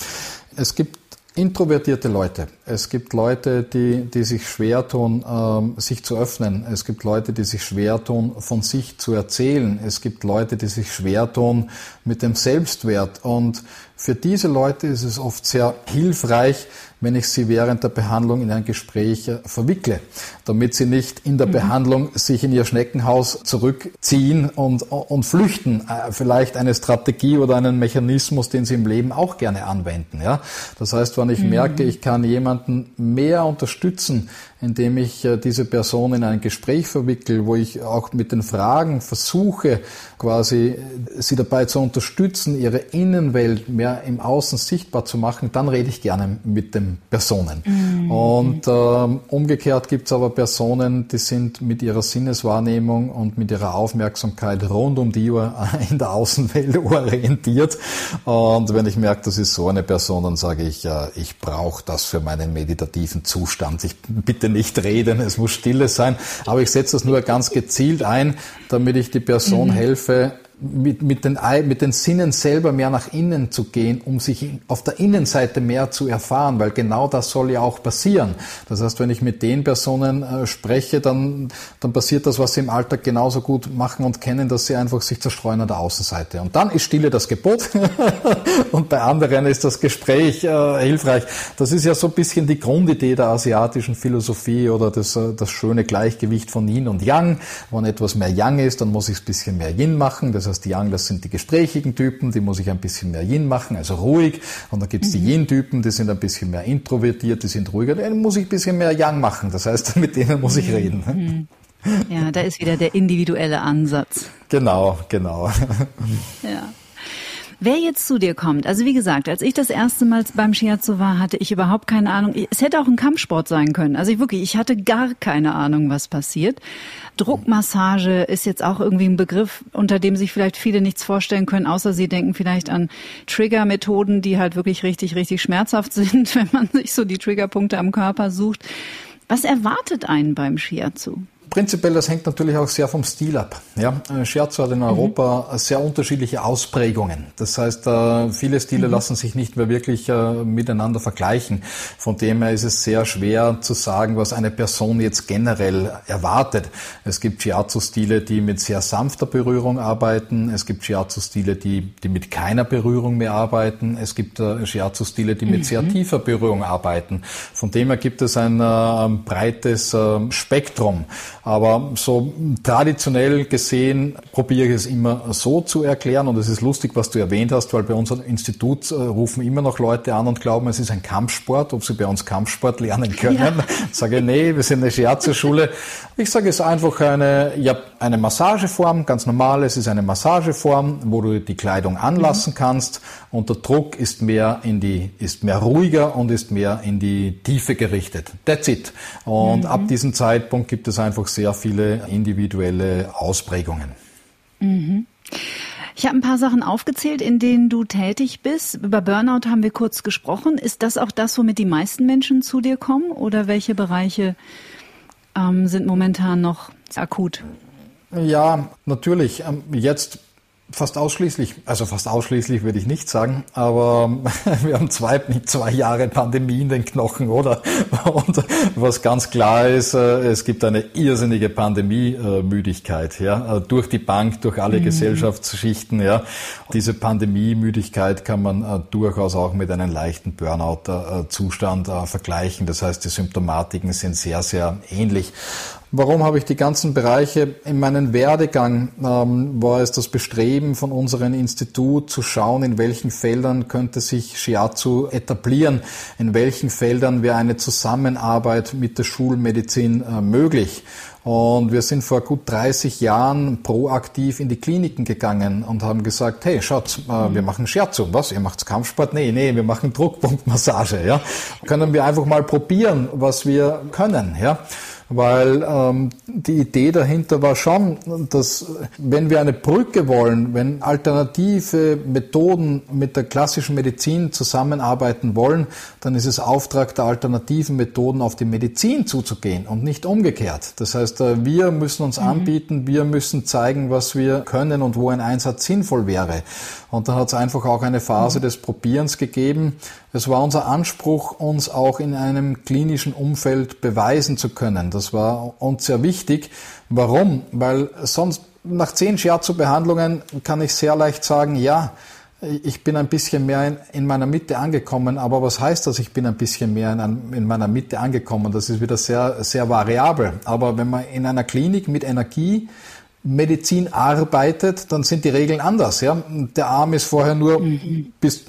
Es gibt introvertierte Leute. Es gibt Leute, die, die sich schwer tun, ähm, sich zu öffnen. Es gibt Leute, die sich schwer tun, von sich zu erzählen. Es gibt Leute, die sich schwer tun mit dem Selbstwert. Und für diese Leute ist es oft sehr hilfreich, wenn ich sie während der Behandlung in ein Gespräch äh, verwickle, damit sie nicht in der mhm. Behandlung sich in ihr Schneckenhaus zurückziehen und, und flüchten. Äh, vielleicht eine Strategie oder einen Mechanismus, den sie im Leben auch gerne anwenden. Ja? Das heißt, wenn ich mhm. merke, ich kann jemanden mehr unterstützen, indem ich äh, diese Person in ein Gespräch verwickel, wo ich auch mit den Fragen versuche, quasi sie dabei zu unterstützen, ihre Innenwelt mehr im Außen sichtbar zu machen, dann rede ich gerne mit den Personen. Mhm. Und ähm, umgekehrt gibt es aber Personen, die sind mit ihrer Sinneswahrnehmung und mit ihrer Aufmerksamkeit rund um die Uhr in der Außenwelt orientiert. Und wenn ich merke, das ist so eine Person, dann sage ich, äh, ich brauche das für meinen meditativen Zustand. Ich bitte nicht reden, es muss Stille sein. Aber ich setze das nur ganz gezielt ein, damit ich die Person mhm. helfe, mit, mit, den, mit den Sinnen selber mehr nach innen zu gehen, um sich auf der Innenseite mehr zu erfahren, weil genau das soll ja auch passieren. Das heißt, wenn ich mit den Personen äh, spreche, dann, dann passiert das, was sie im Alltag genauso gut machen und kennen, dass sie einfach sich zerstreuen an der Außenseite. Und dann ist Stille das Gebot und bei anderen ist das Gespräch äh, hilfreich. Das ist ja so ein bisschen die Grundidee der asiatischen Philosophie oder das, äh, das schöne Gleichgewicht von Yin und Yang. Wenn etwas mehr Yang ist, dann muss ich es ein bisschen mehr Yin machen. Das heißt, die das sind die gesprächigen Typen, die muss ich ein bisschen mehr Yin machen, also ruhig. Und dann gibt's mhm. die Yin-Typen, die sind ein bisschen mehr introvertiert, die sind ruhiger. Dann muss ich ein bisschen mehr Yang machen. Das heißt, mit denen muss ich reden. Mhm. Ja, da ist wieder der individuelle Ansatz. Genau, genau. Ja. Wer jetzt zu dir kommt, also wie gesagt, als ich das erste Mal beim Shiatsu war, hatte ich überhaupt keine Ahnung. Es hätte auch ein Kampfsport sein können. Also ich wirklich, ich hatte gar keine Ahnung, was passiert. Druckmassage ist jetzt auch irgendwie ein Begriff, unter dem sich vielleicht viele nichts vorstellen können, außer sie denken vielleicht an Triggermethoden, die halt wirklich richtig, richtig schmerzhaft sind, wenn man sich so die Triggerpunkte am Körper sucht. Was erwartet einen beim Shiatsu? Prinzipiell, das hängt natürlich auch sehr vom Stil ab. Ja, äh, Scherzo hat in Europa mhm. sehr unterschiedliche Ausprägungen. Das heißt, äh, viele Stile mhm. lassen sich nicht mehr wirklich äh, miteinander vergleichen. Von dem her ist es sehr schwer zu sagen, was eine Person jetzt generell erwartet. Es gibt Shiatsu-Stile, die mit sehr sanfter Berührung arbeiten. Es gibt Shiatsu-Stile, die, die mit keiner Berührung mehr arbeiten. Es gibt Shiatsu-Stile, die mit mhm. sehr tiefer Berührung arbeiten. Von dem her gibt es ein breites Spektrum. Aber so traditionell gesehen probiere ich es immer so zu erklären. Und es ist lustig, was du erwähnt hast, weil bei unserem Institut äh, rufen immer noch Leute an und glauben, es ist ein Kampfsport, ob sie bei uns Kampfsport lernen können. Ja. Sage, nee, wir sind eine Shiatsu-Schule. Ich sage, es ist einfach eine, ja, eine Massageform, ganz normal. Es ist eine Massageform, wo du die Kleidung anlassen mhm. kannst und der Druck ist mehr in die, ist mehr ruhiger und ist mehr in die Tiefe gerichtet. That's it. Und mhm. ab diesem Zeitpunkt gibt es einfach sehr viele individuelle Ausprägungen. Mhm. Ich habe ein paar Sachen aufgezählt, in denen du tätig bist. Über Burnout haben wir kurz gesprochen. Ist das auch das, womit die meisten Menschen zu dir kommen? Oder welche Bereiche ähm, sind momentan noch akut? Ja, natürlich. Ähm, jetzt Fast ausschließlich, also fast ausschließlich würde ich nicht sagen, aber wir haben zwei, zwei Jahre Pandemie in den Knochen, oder? Und was ganz klar ist, äh, es gibt eine irrsinnige Pandemiemüdigkeit, ja, durch die Bank, durch alle mhm. Gesellschaftsschichten, ja. Diese Pandemiemüdigkeit kann man äh, durchaus auch mit einem leichten Burnout-Zustand äh, vergleichen. Das heißt, die Symptomatiken sind sehr, sehr ähnlich. Warum habe ich die ganzen Bereiche in meinem Werdegang, ähm, war es das Bestreben von unserem Institut zu schauen, in welchen Feldern könnte sich Shiatsu etablieren, in welchen Feldern wäre eine Zusammenarbeit mit der Schulmedizin äh, möglich. Und wir sind vor gut 30 Jahren proaktiv in die Kliniken gegangen und haben gesagt, hey, schaut, äh, wir machen Scherzo. Was? Ihr macht Kampfsport? Nee, nee, wir machen Druckpunktmassage. Ja? Können wir einfach mal probieren, was wir können. Ja? Weil ähm, die Idee dahinter war schon, dass wenn wir eine Brücke wollen, wenn alternative Methoden mit der klassischen Medizin zusammenarbeiten wollen, dann ist es Auftrag der alternativen Methoden auf die Medizin zuzugehen und nicht umgekehrt. Das heißt, äh, wir müssen uns mhm. anbieten, wir müssen zeigen, was wir können und wo ein Einsatz sinnvoll wäre. Und dann hat es einfach auch eine Phase mhm. des Probierens gegeben. Es war unser Anspruch, uns auch in einem klinischen Umfeld beweisen zu können. Das war uns sehr wichtig. Warum? Weil sonst nach zehn Shiatsu-Behandlungen kann ich sehr leicht sagen, ja, ich bin ein bisschen mehr in, in, meiner Mitte angekommen, aber was heißt das, ich bin ein bisschen mehr in, in, meiner Mitte angekommen? Das ist wieder sehr, sehr variabel. Aber wenn man in einer Klinik mit Energie Medizin arbeitet, dann sind die Regeln anders. Ja? Der Arm ist vorher nur mhm. bis,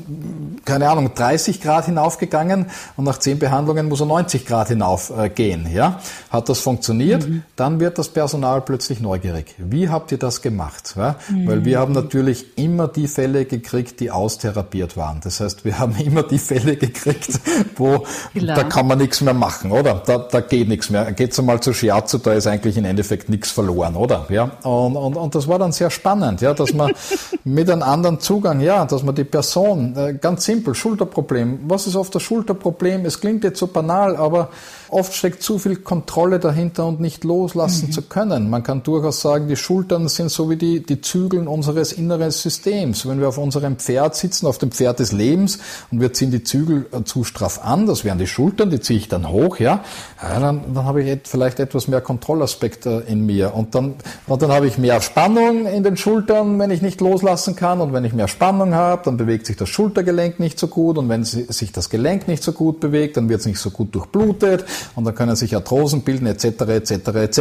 keine Ahnung, 30 Grad hinaufgegangen und nach 10 Behandlungen muss er 90 Grad hinaufgehen. Äh, ja? Hat das funktioniert? Mhm. Dann wird das Personal plötzlich neugierig. Wie habt ihr das gemacht? Ja? Mhm. Weil wir haben natürlich immer die Fälle gekriegt, die austherapiert waren. Das heißt, wir haben immer die Fälle gekriegt, wo Klar. da kann man nichts mehr machen, oder? Da, da geht nichts mehr. Geht's einmal zu Shiatsu, da ist eigentlich im Endeffekt nichts verloren, oder? Ja? Und, und, und das war dann sehr spannend, ja, dass man mit einem anderen Zugang, ja, dass man die Person, äh, ganz simpel, Schulterproblem. Was ist oft das Schulterproblem? Es klingt jetzt so banal, aber oft steckt zu viel Kontrolle dahinter und nicht loslassen mhm. zu können. Man kann durchaus sagen, die Schultern sind so wie die, die Zügeln unseres inneren Systems. Wenn wir auf unserem Pferd sitzen, auf dem Pferd des Lebens und wir ziehen die Zügel äh, zu straff an, das wären die Schultern, die ziehe ich dann hoch, ja, ja dann, dann habe ich vielleicht etwas mehr Kontrollaspekt in mir und dann, und dann habe ich mehr Spannung in den Schultern, wenn ich nicht loslassen kann und wenn ich mehr Spannung habe, dann bewegt sich das Schultergelenk nicht so gut und wenn sich das Gelenk nicht so gut bewegt, dann wird es nicht so gut durchblutet und dann können sich Arthrosen bilden etc. etc. etc.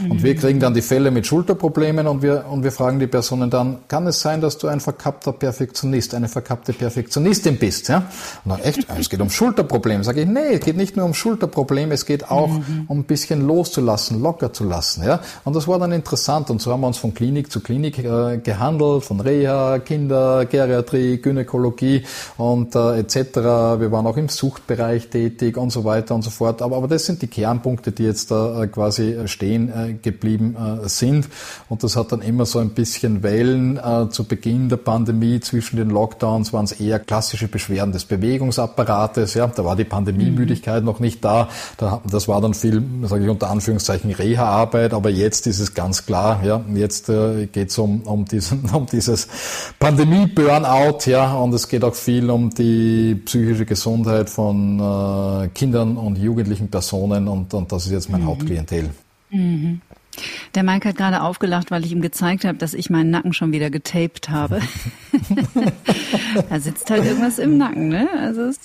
Mhm. Und wir kriegen dann die Fälle mit Schulterproblemen und wir, und wir fragen die Personen dann, kann es sein, dass du ein verkappter Perfektionist, eine verkappte Perfektionistin bist? Ja? Und dann, echt, es geht um Schulterprobleme. Sage ich, nee, es geht nicht nur um Schulterprobleme, es geht auch um ein bisschen loszulassen, locker zu lassen. Ja? Und das war dann interessant und so haben wir uns von Klinik zu Klinik äh, gehandelt, von Reha, Kinder, Geriatrie, Gynäkologie und äh, etc. Wir waren auch im Suchtbereich tätig und so weiter und so fort. Aber, aber das sind die Kernpunkte, die jetzt da äh, quasi stehen äh, geblieben äh, sind. Und das hat dann immer so ein bisschen Wellen. Äh, zu Beginn der Pandemie zwischen den Lockdowns waren es eher klassische Beschwerden des Bewegungsapparates. Ja, da war die Pandemiemüdigkeit mhm. noch nicht da. da. Das war dann viel, sage ich unter Anführungszeichen, Reha-Arbeit. Aber jetzt ist es ganz klar, ja, jetzt äh, geht es um, um, diesen, um dieses Pandemie-Burnout. Ja, und es geht auch viel um die psychische Gesundheit von äh, Kindern und Jugendlichen Personen. Und, und das ist jetzt mein mhm. Hauptklientel. Mhm. Der Mike hat gerade aufgelacht, weil ich ihm gezeigt habe, dass ich meinen Nacken schon wieder getaped habe. da sitzt halt irgendwas im Nacken, ne? Also es,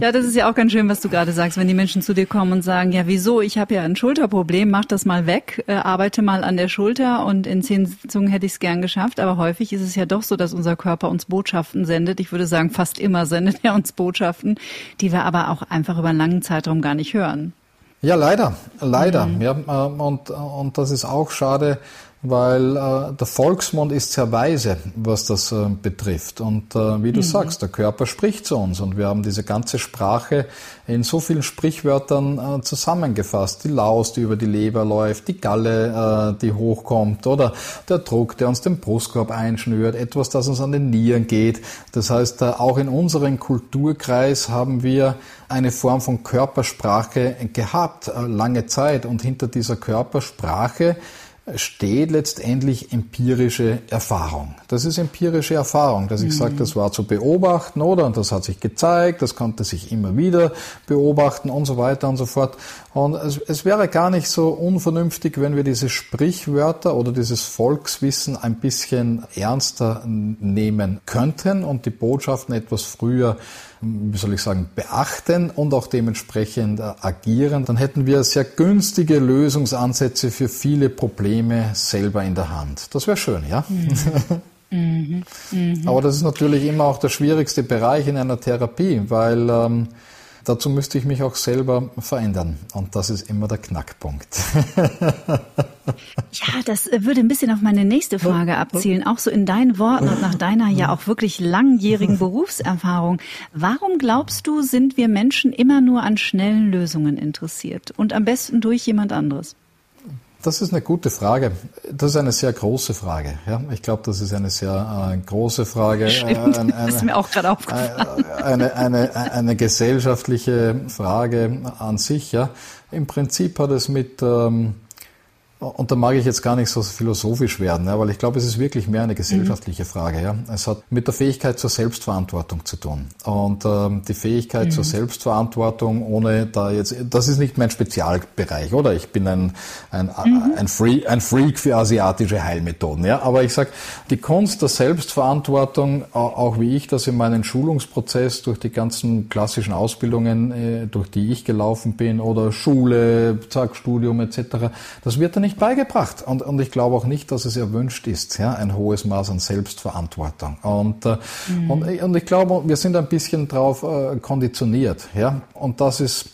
ja, das ist ja auch ganz schön, was du gerade sagst, wenn die Menschen zu dir kommen und sagen, ja, wieso? Ich habe ja ein Schulterproblem, mach das mal weg, äh, arbeite mal an der Schulter und in zehn Sitzungen hätte ich es gern geschafft. Aber häufig ist es ja doch so, dass unser Körper uns Botschaften sendet. Ich würde sagen, fast immer sendet er uns Botschaften, die wir aber auch einfach über einen langen Zeitraum gar nicht hören. Ja, leider, leider. Mhm. Ja, ähm, und, und das ist auch schade, weil äh, der Volksmund ist sehr weise, was das äh, betrifft. Und äh, wie du mhm. sagst, der Körper spricht zu uns und wir haben diese ganze Sprache in so vielen Sprichwörtern äh, zusammengefasst. Die Laus, die über die Leber läuft, die Galle, äh, die hochkommt oder der Druck, der uns den Brustkorb einschnürt, etwas, das uns an den Nieren geht. Das heißt, äh, auch in unserem Kulturkreis haben wir eine Form von Körpersprache gehabt, äh, lange Zeit. Und hinter dieser Körpersprache steht letztendlich empirische Erfahrung. Das ist empirische Erfahrung, dass ich mhm. sage, das war zu beobachten oder und das hat sich gezeigt, das konnte sich immer wieder beobachten und so weiter und so fort. Und es, es wäre gar nicht so unvernünftig, wenn wir diese Sprichwörter oder dieses Volkswissen ein bisschen ernster nehmen könnten und die Botschaften etwas früher wie soll ich sagen, beachten und auch dementsprechend äh, agieren, dann hätten wir sehr günstige Lösungsansätze für viele Probleme selber in der Hand. Das wäre schön, ja? Mhm. Mhm. Mhm. Aber das ist natürlich immer auch der schwierigste Bereich in einer Therapie, weil ähm, Dazu müsste ich mich auch selber verändern. Und das ist immer der Knackpunkt. ja, das würde ein bisschen auf meine nächste Frage abzielen. Auch so in deinen Worten und nach deiner ja auch wirklich langjährigen Berufserfahrung. Warum glaubst du, sind wir Menschen immer nur an schnellen Lösungen interessiert? Und am besten durch jemand anderes? Das ist eine gute Frage. Das ist eine sehr große Frage. Ja, ich glaube, das ist eine sehr äh, große Frage. Stimmt, äh, eine, das ist mir auch gerade aufgefallen. Äh, eine, eine, eine gesellschaftliche Frage an sich. Ja, im Prinzip hat es mit ähm, und da mag ich jetzt gar nicht so philosophisch werden, ja, weil ich glaube, es ist wirklich mehr eine gesellschaftliche Frage. Ja. Es hat mit der Fähigkeit zur Selbstverantwortung zu tun. Und ähm, die Fähigkeit mhm. zur Selbstverantwortung, ohne da jetzt, das ist nicht mein Spezialbereich, oder? Ich bin ein, ein, mhm. ein, Freak, ein Freak für asiatische Heilmethoden. Ja. Aber ich sag, die Kunst der Selbstverantwortung, auch wie ich das in meinem Schulungsprozess durch die ganzen klassischen Ausbildungen, äh, durch die ich gelaufen bin, oder Schule, Zack, Studium etc., das wird dann nicht nicht beigebracht. Und, und ich glaube auch nicht, dass es erwünscht ist, ja, ein hohes Maß an Selbstverantwortung. Und, äh, mhm. und, und ich glaube, wir sind ein bisschen drauf äh, konditioniert. Ja? Und das ist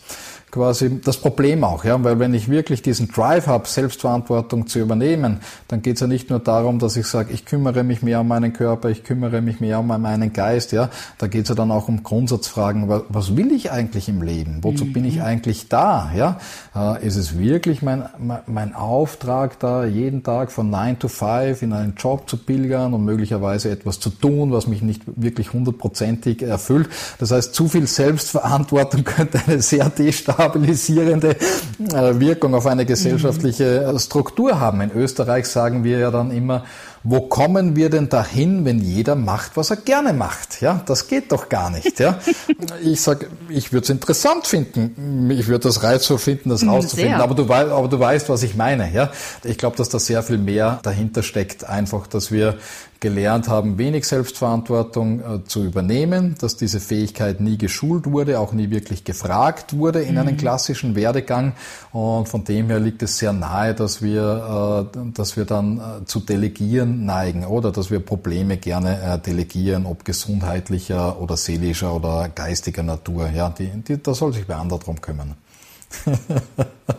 quasi das Problem auch, ja, weil wenn ich wirklich diesen Drive habe, Selbstverantwortung zu übernehmen, dann geht es ja nicht nur darum, dass ich sage, ich kümmere mich mehr um meinen Körper, ich kümmere mich mehr um meinen Geist, ja, da geht es ja dann auch um Grundsatzfragen, was, will ich eigentlich im Leben, wozu mhm. bin ich eigentlich da, ja, äh, ist es wirklich mein, mein Auftrag da, jeden Tag von 9 to 5 in einen Job zu pilgern und möglicherweise etwas zu tun, was mich nicht wirklich hundertprozentig erfüllt, das heißt, zu viel Selbstverantwortung könnte eine sehr destabilisierende äh, Wirkung auf eine gesellschaftliche Struktur haben. In Österreich sagen wir ja dann immer, wo kommen wir denn dahin, wenn jeder macht, was er gerne macht? Ja, das geht doch gar nicht. Ja, ich sage, ich würde es interessant finden, ich würde das reizvoll finden, das rauszufinden. Aber du, aber du weißt, was ich meine. Ja, ich glaube, dass da sehr viel mehr dahinter steckt. Einfach, dass wir gelernt haben, wenig Selbstverantwortung äh, zu übernehmen, dass diese Fähigkeit nie geschult wurde, auch nie wirklich gefragt wurde in mhm. einem klassischen Werdegang. Und von dem her liegt es sehr nahe, dass wir, äh, dass wir dann äh, zu delegieren neigen oder dass wir Probleme gerne delegieren, ob gesundheitlicher oder seelischer oder geistiger Natur. Ja, die, die, da soll sich wer anderer drum kümmern.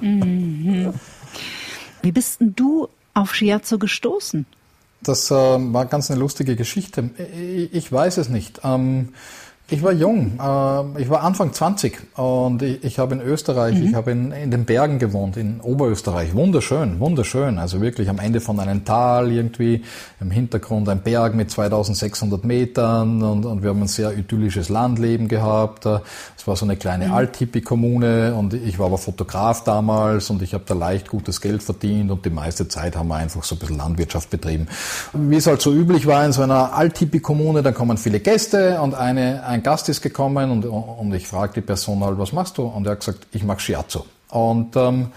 mhm. Wie bist denn du auf Shiatsu gestoßen? Das äh, war ganz eine lustige Geschichte. Ich, ich weiß es nicht. Ähm, ich war jung, äh, ich war Anfang 20 und ich, ich habe in Österreich, mhm. ich habe in, in den Bergen gewohnt, in Oberösterreich. Wunderschön, wunderschön. Also wirklich am Ende von einem Tal irgendwie, im Hintergrund ein Berg mit 2600 Metern und, und wir haben ein sehr idyllisches Landleben gehabt. Es war so eine kleine mhm. Alt-Hippie-Kommune und ich war aber Fotograf damals und ich habe da leicht gutes Geld verdient und die meiste Zeit haben wir einfach so ein bisschen Landwirtschaft betrieben. Wie es halt so üblich war in so einer Alt-Hippie-Kommune, dann kommen viele Gäste und eine, ein ein Gast ist gekommen und, und ich frage die Person halt, was machst du? Und er hat gesagt, ich mache Shiatsu. Und, ähm,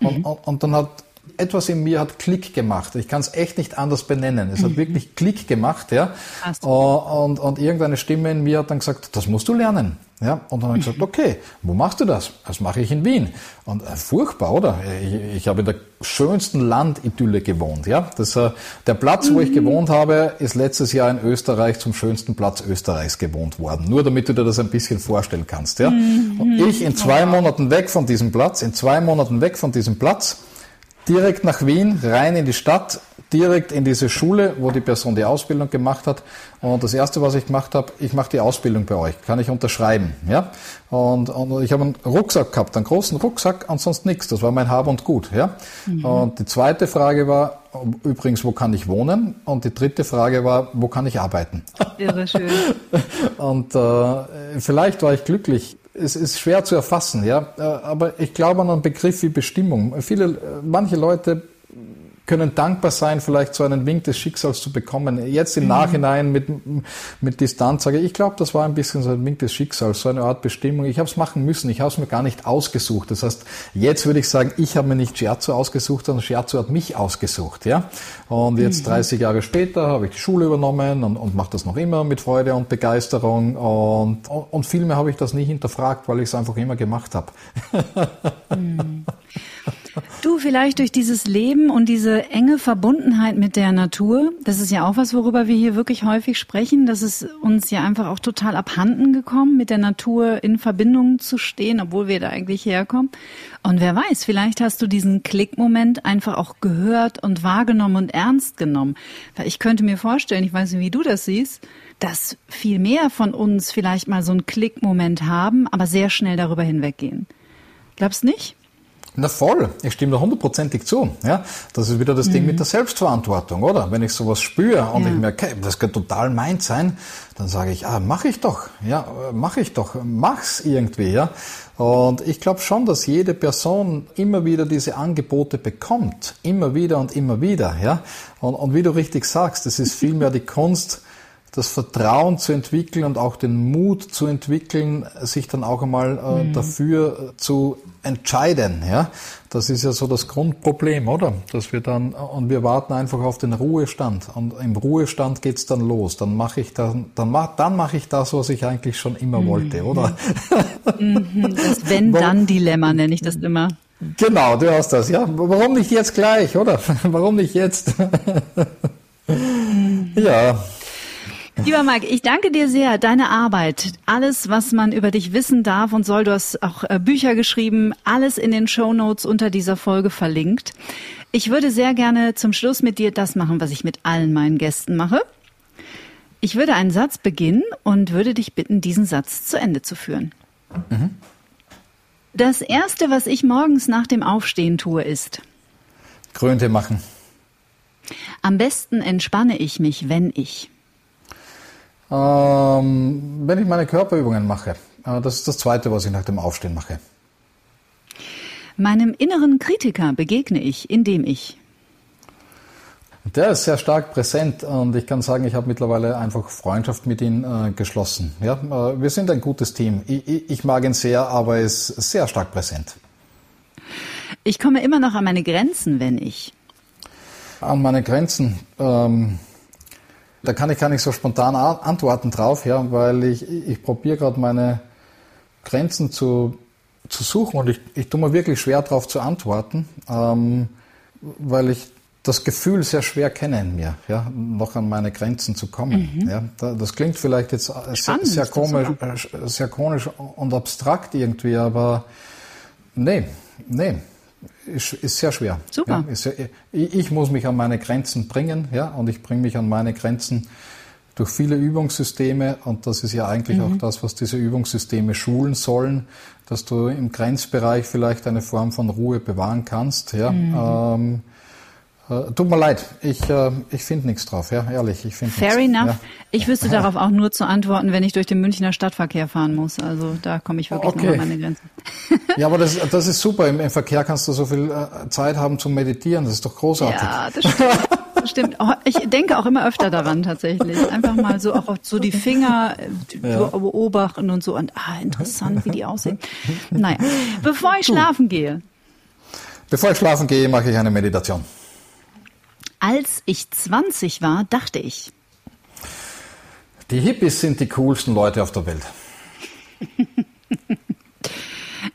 mhm. und, und, und dann hat etwas in mir hat Klick gemacht. Ich kann es echt nicht anders benennen. Es mhm. hat wirklich Klick gemacht, ja. Und, und irgendeine Stimme in mir hat dann gesagt, das musst du lernen. Ja, und dann habe ich gesagt, okay, wo machst du das? Das mache ich in Wien. Und äh, furchtbar, oder? Ich, ich habe in der schönsten Landidylle gewohnt. Ja, das, äh, der Platz, wo ich gewohnt habe, ist letztes Jahr in Österreich zum schönsten Platz Österreichs gewohnt worden. Nur damit du dir das ein bisschen vorstellen kannst. Ja, und ich in zwei Monaten weg von diesem Platz, in zwei Monaten weg von diesem Platz, direkt nach Wien, rein in die Stadt, direkt in diese Schule, wo die Person die Ausbildung gemacht hat. Und das Erste, was ich gemacht habe, ich mache die Ausbildung bei euch, kann ich unterschreiben. Ja? Und, und ich habe einen Rucksack gehabt, einen großen Rucksack und sonst nichts. Das war mein Hab und Gut. Ja? Mhm. Und die zweite Frage war, übrigens, wo kann ich wohnen? Und die dritte Frage war, wo kann ich arbeiten? Irre schön. und äh, vielleicht war ich glücklich es ist schwer zu erfassen, ja. Äh, aber ich glaube an einen Begriff wie Bestimmung. Viele, manche Leute können dankbar sein, vielleicht so einen Wink des Schicksals zu bekommen. Jetzt im mhm. Nachhinein mit, mit Distanz sage ich, ich glaube, das war ein bisschen so ein Wink des Schicksals, so eine Art Bestimmung. Ich habe es machen müssen, ich habe es mir gar nicht ausgesucht. Das heißt, jetzt würde ich sagen, ich habe mir nicht Scherzo ausgesucht, sondern Scherzo hat mich ausgesucht. Ja? Und jetzt mhm. 30 Jahre später habe ich die Schule übernommen und, und mache das noch immer mit Freude und Begeisterung. Und, und vielmehr habe ich das nie hinterfragt, weil ich es einfach immer gemacht habe. Du, vielleicht durch dieses Leben und diese enge Verbundenheit mit der Natur, das ist ja auch was, worüber wir hier wirklich häufig sprechen, dass es uns ja einfach auch total abhanden gekommen, mit der Natur in Verbindung zu stehen, obwohl wir da eigentlich herkommen. Und wer weiß, vielleicht hast du diesen Klickmoment einfach auch gehört und wahrgenommen und ernst genommen. Weil ich könnte mir vorstellen, ich weiß nicht, wie du das siehst, dass viel mehr von uns vielleicht mal so einen Klickmoment haben, aber sehr schnell darüber hinweggehen. Glaubst nicht? Na voll, ich stimme da hundertprozentig zu. Ja, das ist wieder das mhm. Ding mit der Selbstverantwortung, oder? Wenn ich sowas spüre und ja. ich merke, okay, das könnte total meint sein, dann sage ich, ah, mach ich doch, ja, mach ich doch, mach's irgendwie, ja. Und ich glaube schon, dass jede Person immer wieder diese Angebote bekommt, immer wieder und immer wieder, ja. Und, und wie du richtig sagst, es ist vielmehr die Kunst, das Vertrauen zu entwickeln und auch den Mut zu entwickeln, sich dann auch einmal äh, mhm. dafür zu entscheiden. Ja, das ist ja so das Grundproblem, oder? Dass wir dann und wir warten einfach auf den Ruhestand und im Ruhestand geht's dann los. Dann mache ich dann dann mach, dann mache ich das, was ich eigentlich schon immer mhm. wollte, oder? Mhm. Das wenn-dann-Dilemma nenne ich das immer. Genau, du hast das, ja. Warum nicht jetzt gleich, oder? Warum nicht jetzt? ja. Lieber Mike, ich danke dir sehr. Deine Arbeit, alles, was man über dich wissen darf und soll, du hast auch äh, Bücher geschrieben, alles in den Show Notes unter dieser Folge verlinkt. Ich würde sehr gerne zum Schluss mit dir das machen, was ich mit allen meinen Gästen mache. Ich würde einen Satz beginnen und würde dich bitten, diesen Satz zu Ende zu führen. Mhm. Das erste, was ich morgens nach dem Aufstehen tue, ist Grünte machen. Am besten entspanne ich mich, wenn ich ähm, wenn ich meine Körperübungen mache. Äh, das ist das Zweite, was ich nach dem Aufstehen mache. Meinem inneren Kritiker begegne ich, indem ich. Der ist sehr stark präsent und ich kann sagen, ich habe mittlerweile einfach Freundschaft mit ihm äh, geschlossen. Ja, äh, wir sind ein gutes Team. Ich, ich, ich mag ihn sehr, aber er ist sehr stark präsent. Ich komme immer noch an meine Grenzen, wenn ich. An meine Grenzen. Ähm, da kann ich gar nicht so spontan antworten drauf, ja, weil ich, ich probiere gerade meine Grenzen zu, zu suchen und ich, ich tue mir wirklich schwer darauf zu antworten, ähm, weil ich das Gefühl sehr schwer kenne in mir, ja, noch an meine Grenzen zu kommen. Mhm. Ja, das klingt vielleicht jetzt sehr, sehr, komisch, äh, sehr komisch und abstrakt irgendwie, aber nee, nee, ist, ist sehr schwer. Super. Ja, sehr, ich, ich, muss mich an meine Grenzen bringen, ja, und ich bringe mich an meine Grenzen durch viele Übungssysteme und das ist ja eigentlich mhm. auch das, was diese Übungssysteme schulen sollen, dass du im Grenzbereich vielleicht eine Form von Ruhe bewahren kannst, ja. Mhm. Ähm, äh, tut mir leid, ich, äh, ich finde nichts drauf, ja, ehrlich, ich finde Fair enough. Ja. Ich wüsste darauf auch nur zu antworten, wenn ich durch den Münchner Stadtverkehr fahren muss. Also da komme ich wirklich okay. noch an meine Grenzen. ja, aber das, das ist super. Im, Im, Verkehr kannst du so viel äh, Zeit haben zum Meditieren. Das ist doch großartig. Ja, das stimmt. Das stimmt. Oh, ich denke auch immer öfter daran tatsächlich. Einfach mal so auch so die Finger ja. beobachten und so und ah, interessant, wie die aussehen. Naja, bevor ich schlafen gehe. Bevor ich schlafen gehe, mache ich eine Meditation. Als ich 20 war, dachte ich. Die Hippies sind die coolsten Leute auf der Welt.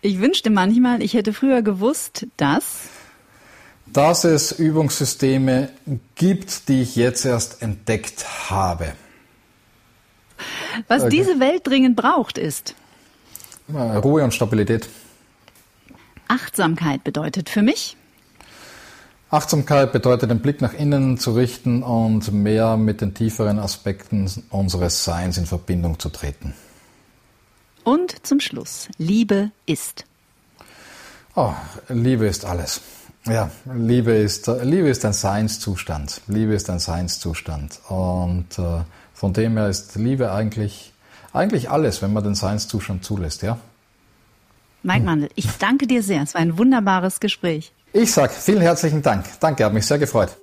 ich wünschte manchmal, ich hätte früher gewusst, dass. Dass es Übungssysteme gibt, die ich jetzt erst entdeckt habe. Was diese Welt dringend braucht, ist. Ruhe und Stabilität. Achtsamkeit bedeutet für mich. Achtsamkeit bedeutet, den Blick nach innen zu richten und mehr mit den tieferen Aspekten unseres Seins in Verbindung zu treten. Und zum Schluss, Liebe ist. Oh, Liebe ist alles. Ja, Liebe ist, Liebe ist ein Seinszustand. Liebe ist ein Seinszustand. Und äh, von dem her ist Liebe eigentlich, eigentlich alles, wenn man den Seinszustand zulässt, ja? Mike Mandel, ich danke dir sehr. Es war ein wunderbares Gespräch. Ich sag vielen herzlichen Dank. Danke, hat mich sehr gefreut.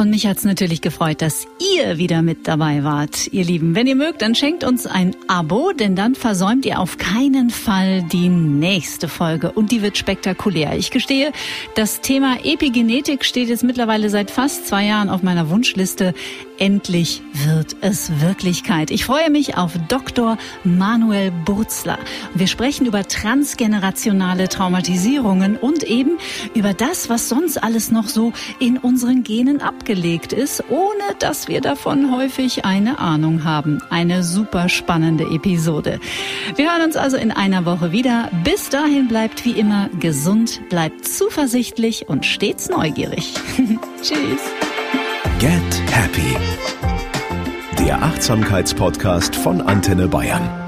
Und mich hat's natürlich gefreut, dass ihr wieder mit dabei wart, ihr Lieben. Wenn ihr mögt, dann schenkt uns ein Abo, denn dann versäumt ihr auf keinen Fall die nächste Folge. Und die wird spektakulär. Ich gestehe, das Thema Epigenetik steht jetzt mittlerweile seit fast zwei Jahren auf meiner Wunschliste. Endlich wird es Wirklichkeit. Ich freue mich auf Dr. Manuel Burzler. Wir sprechen über transgenerationale Traumatisierungen und eben über das, was sonst alles noch so in unseren Genen abgelegt ist, ohne dass wir davon häufig eine Ahnung haben. Eine super spannende Episode. Wir hören uns also in einer Woche wieder. Bis dahin bleibt wie immer gesund, bleibt zuversichtlich und stets neugierig. Tschüss. Get Happy. Der Achtsamkeitspodcast von Antenne Bayern.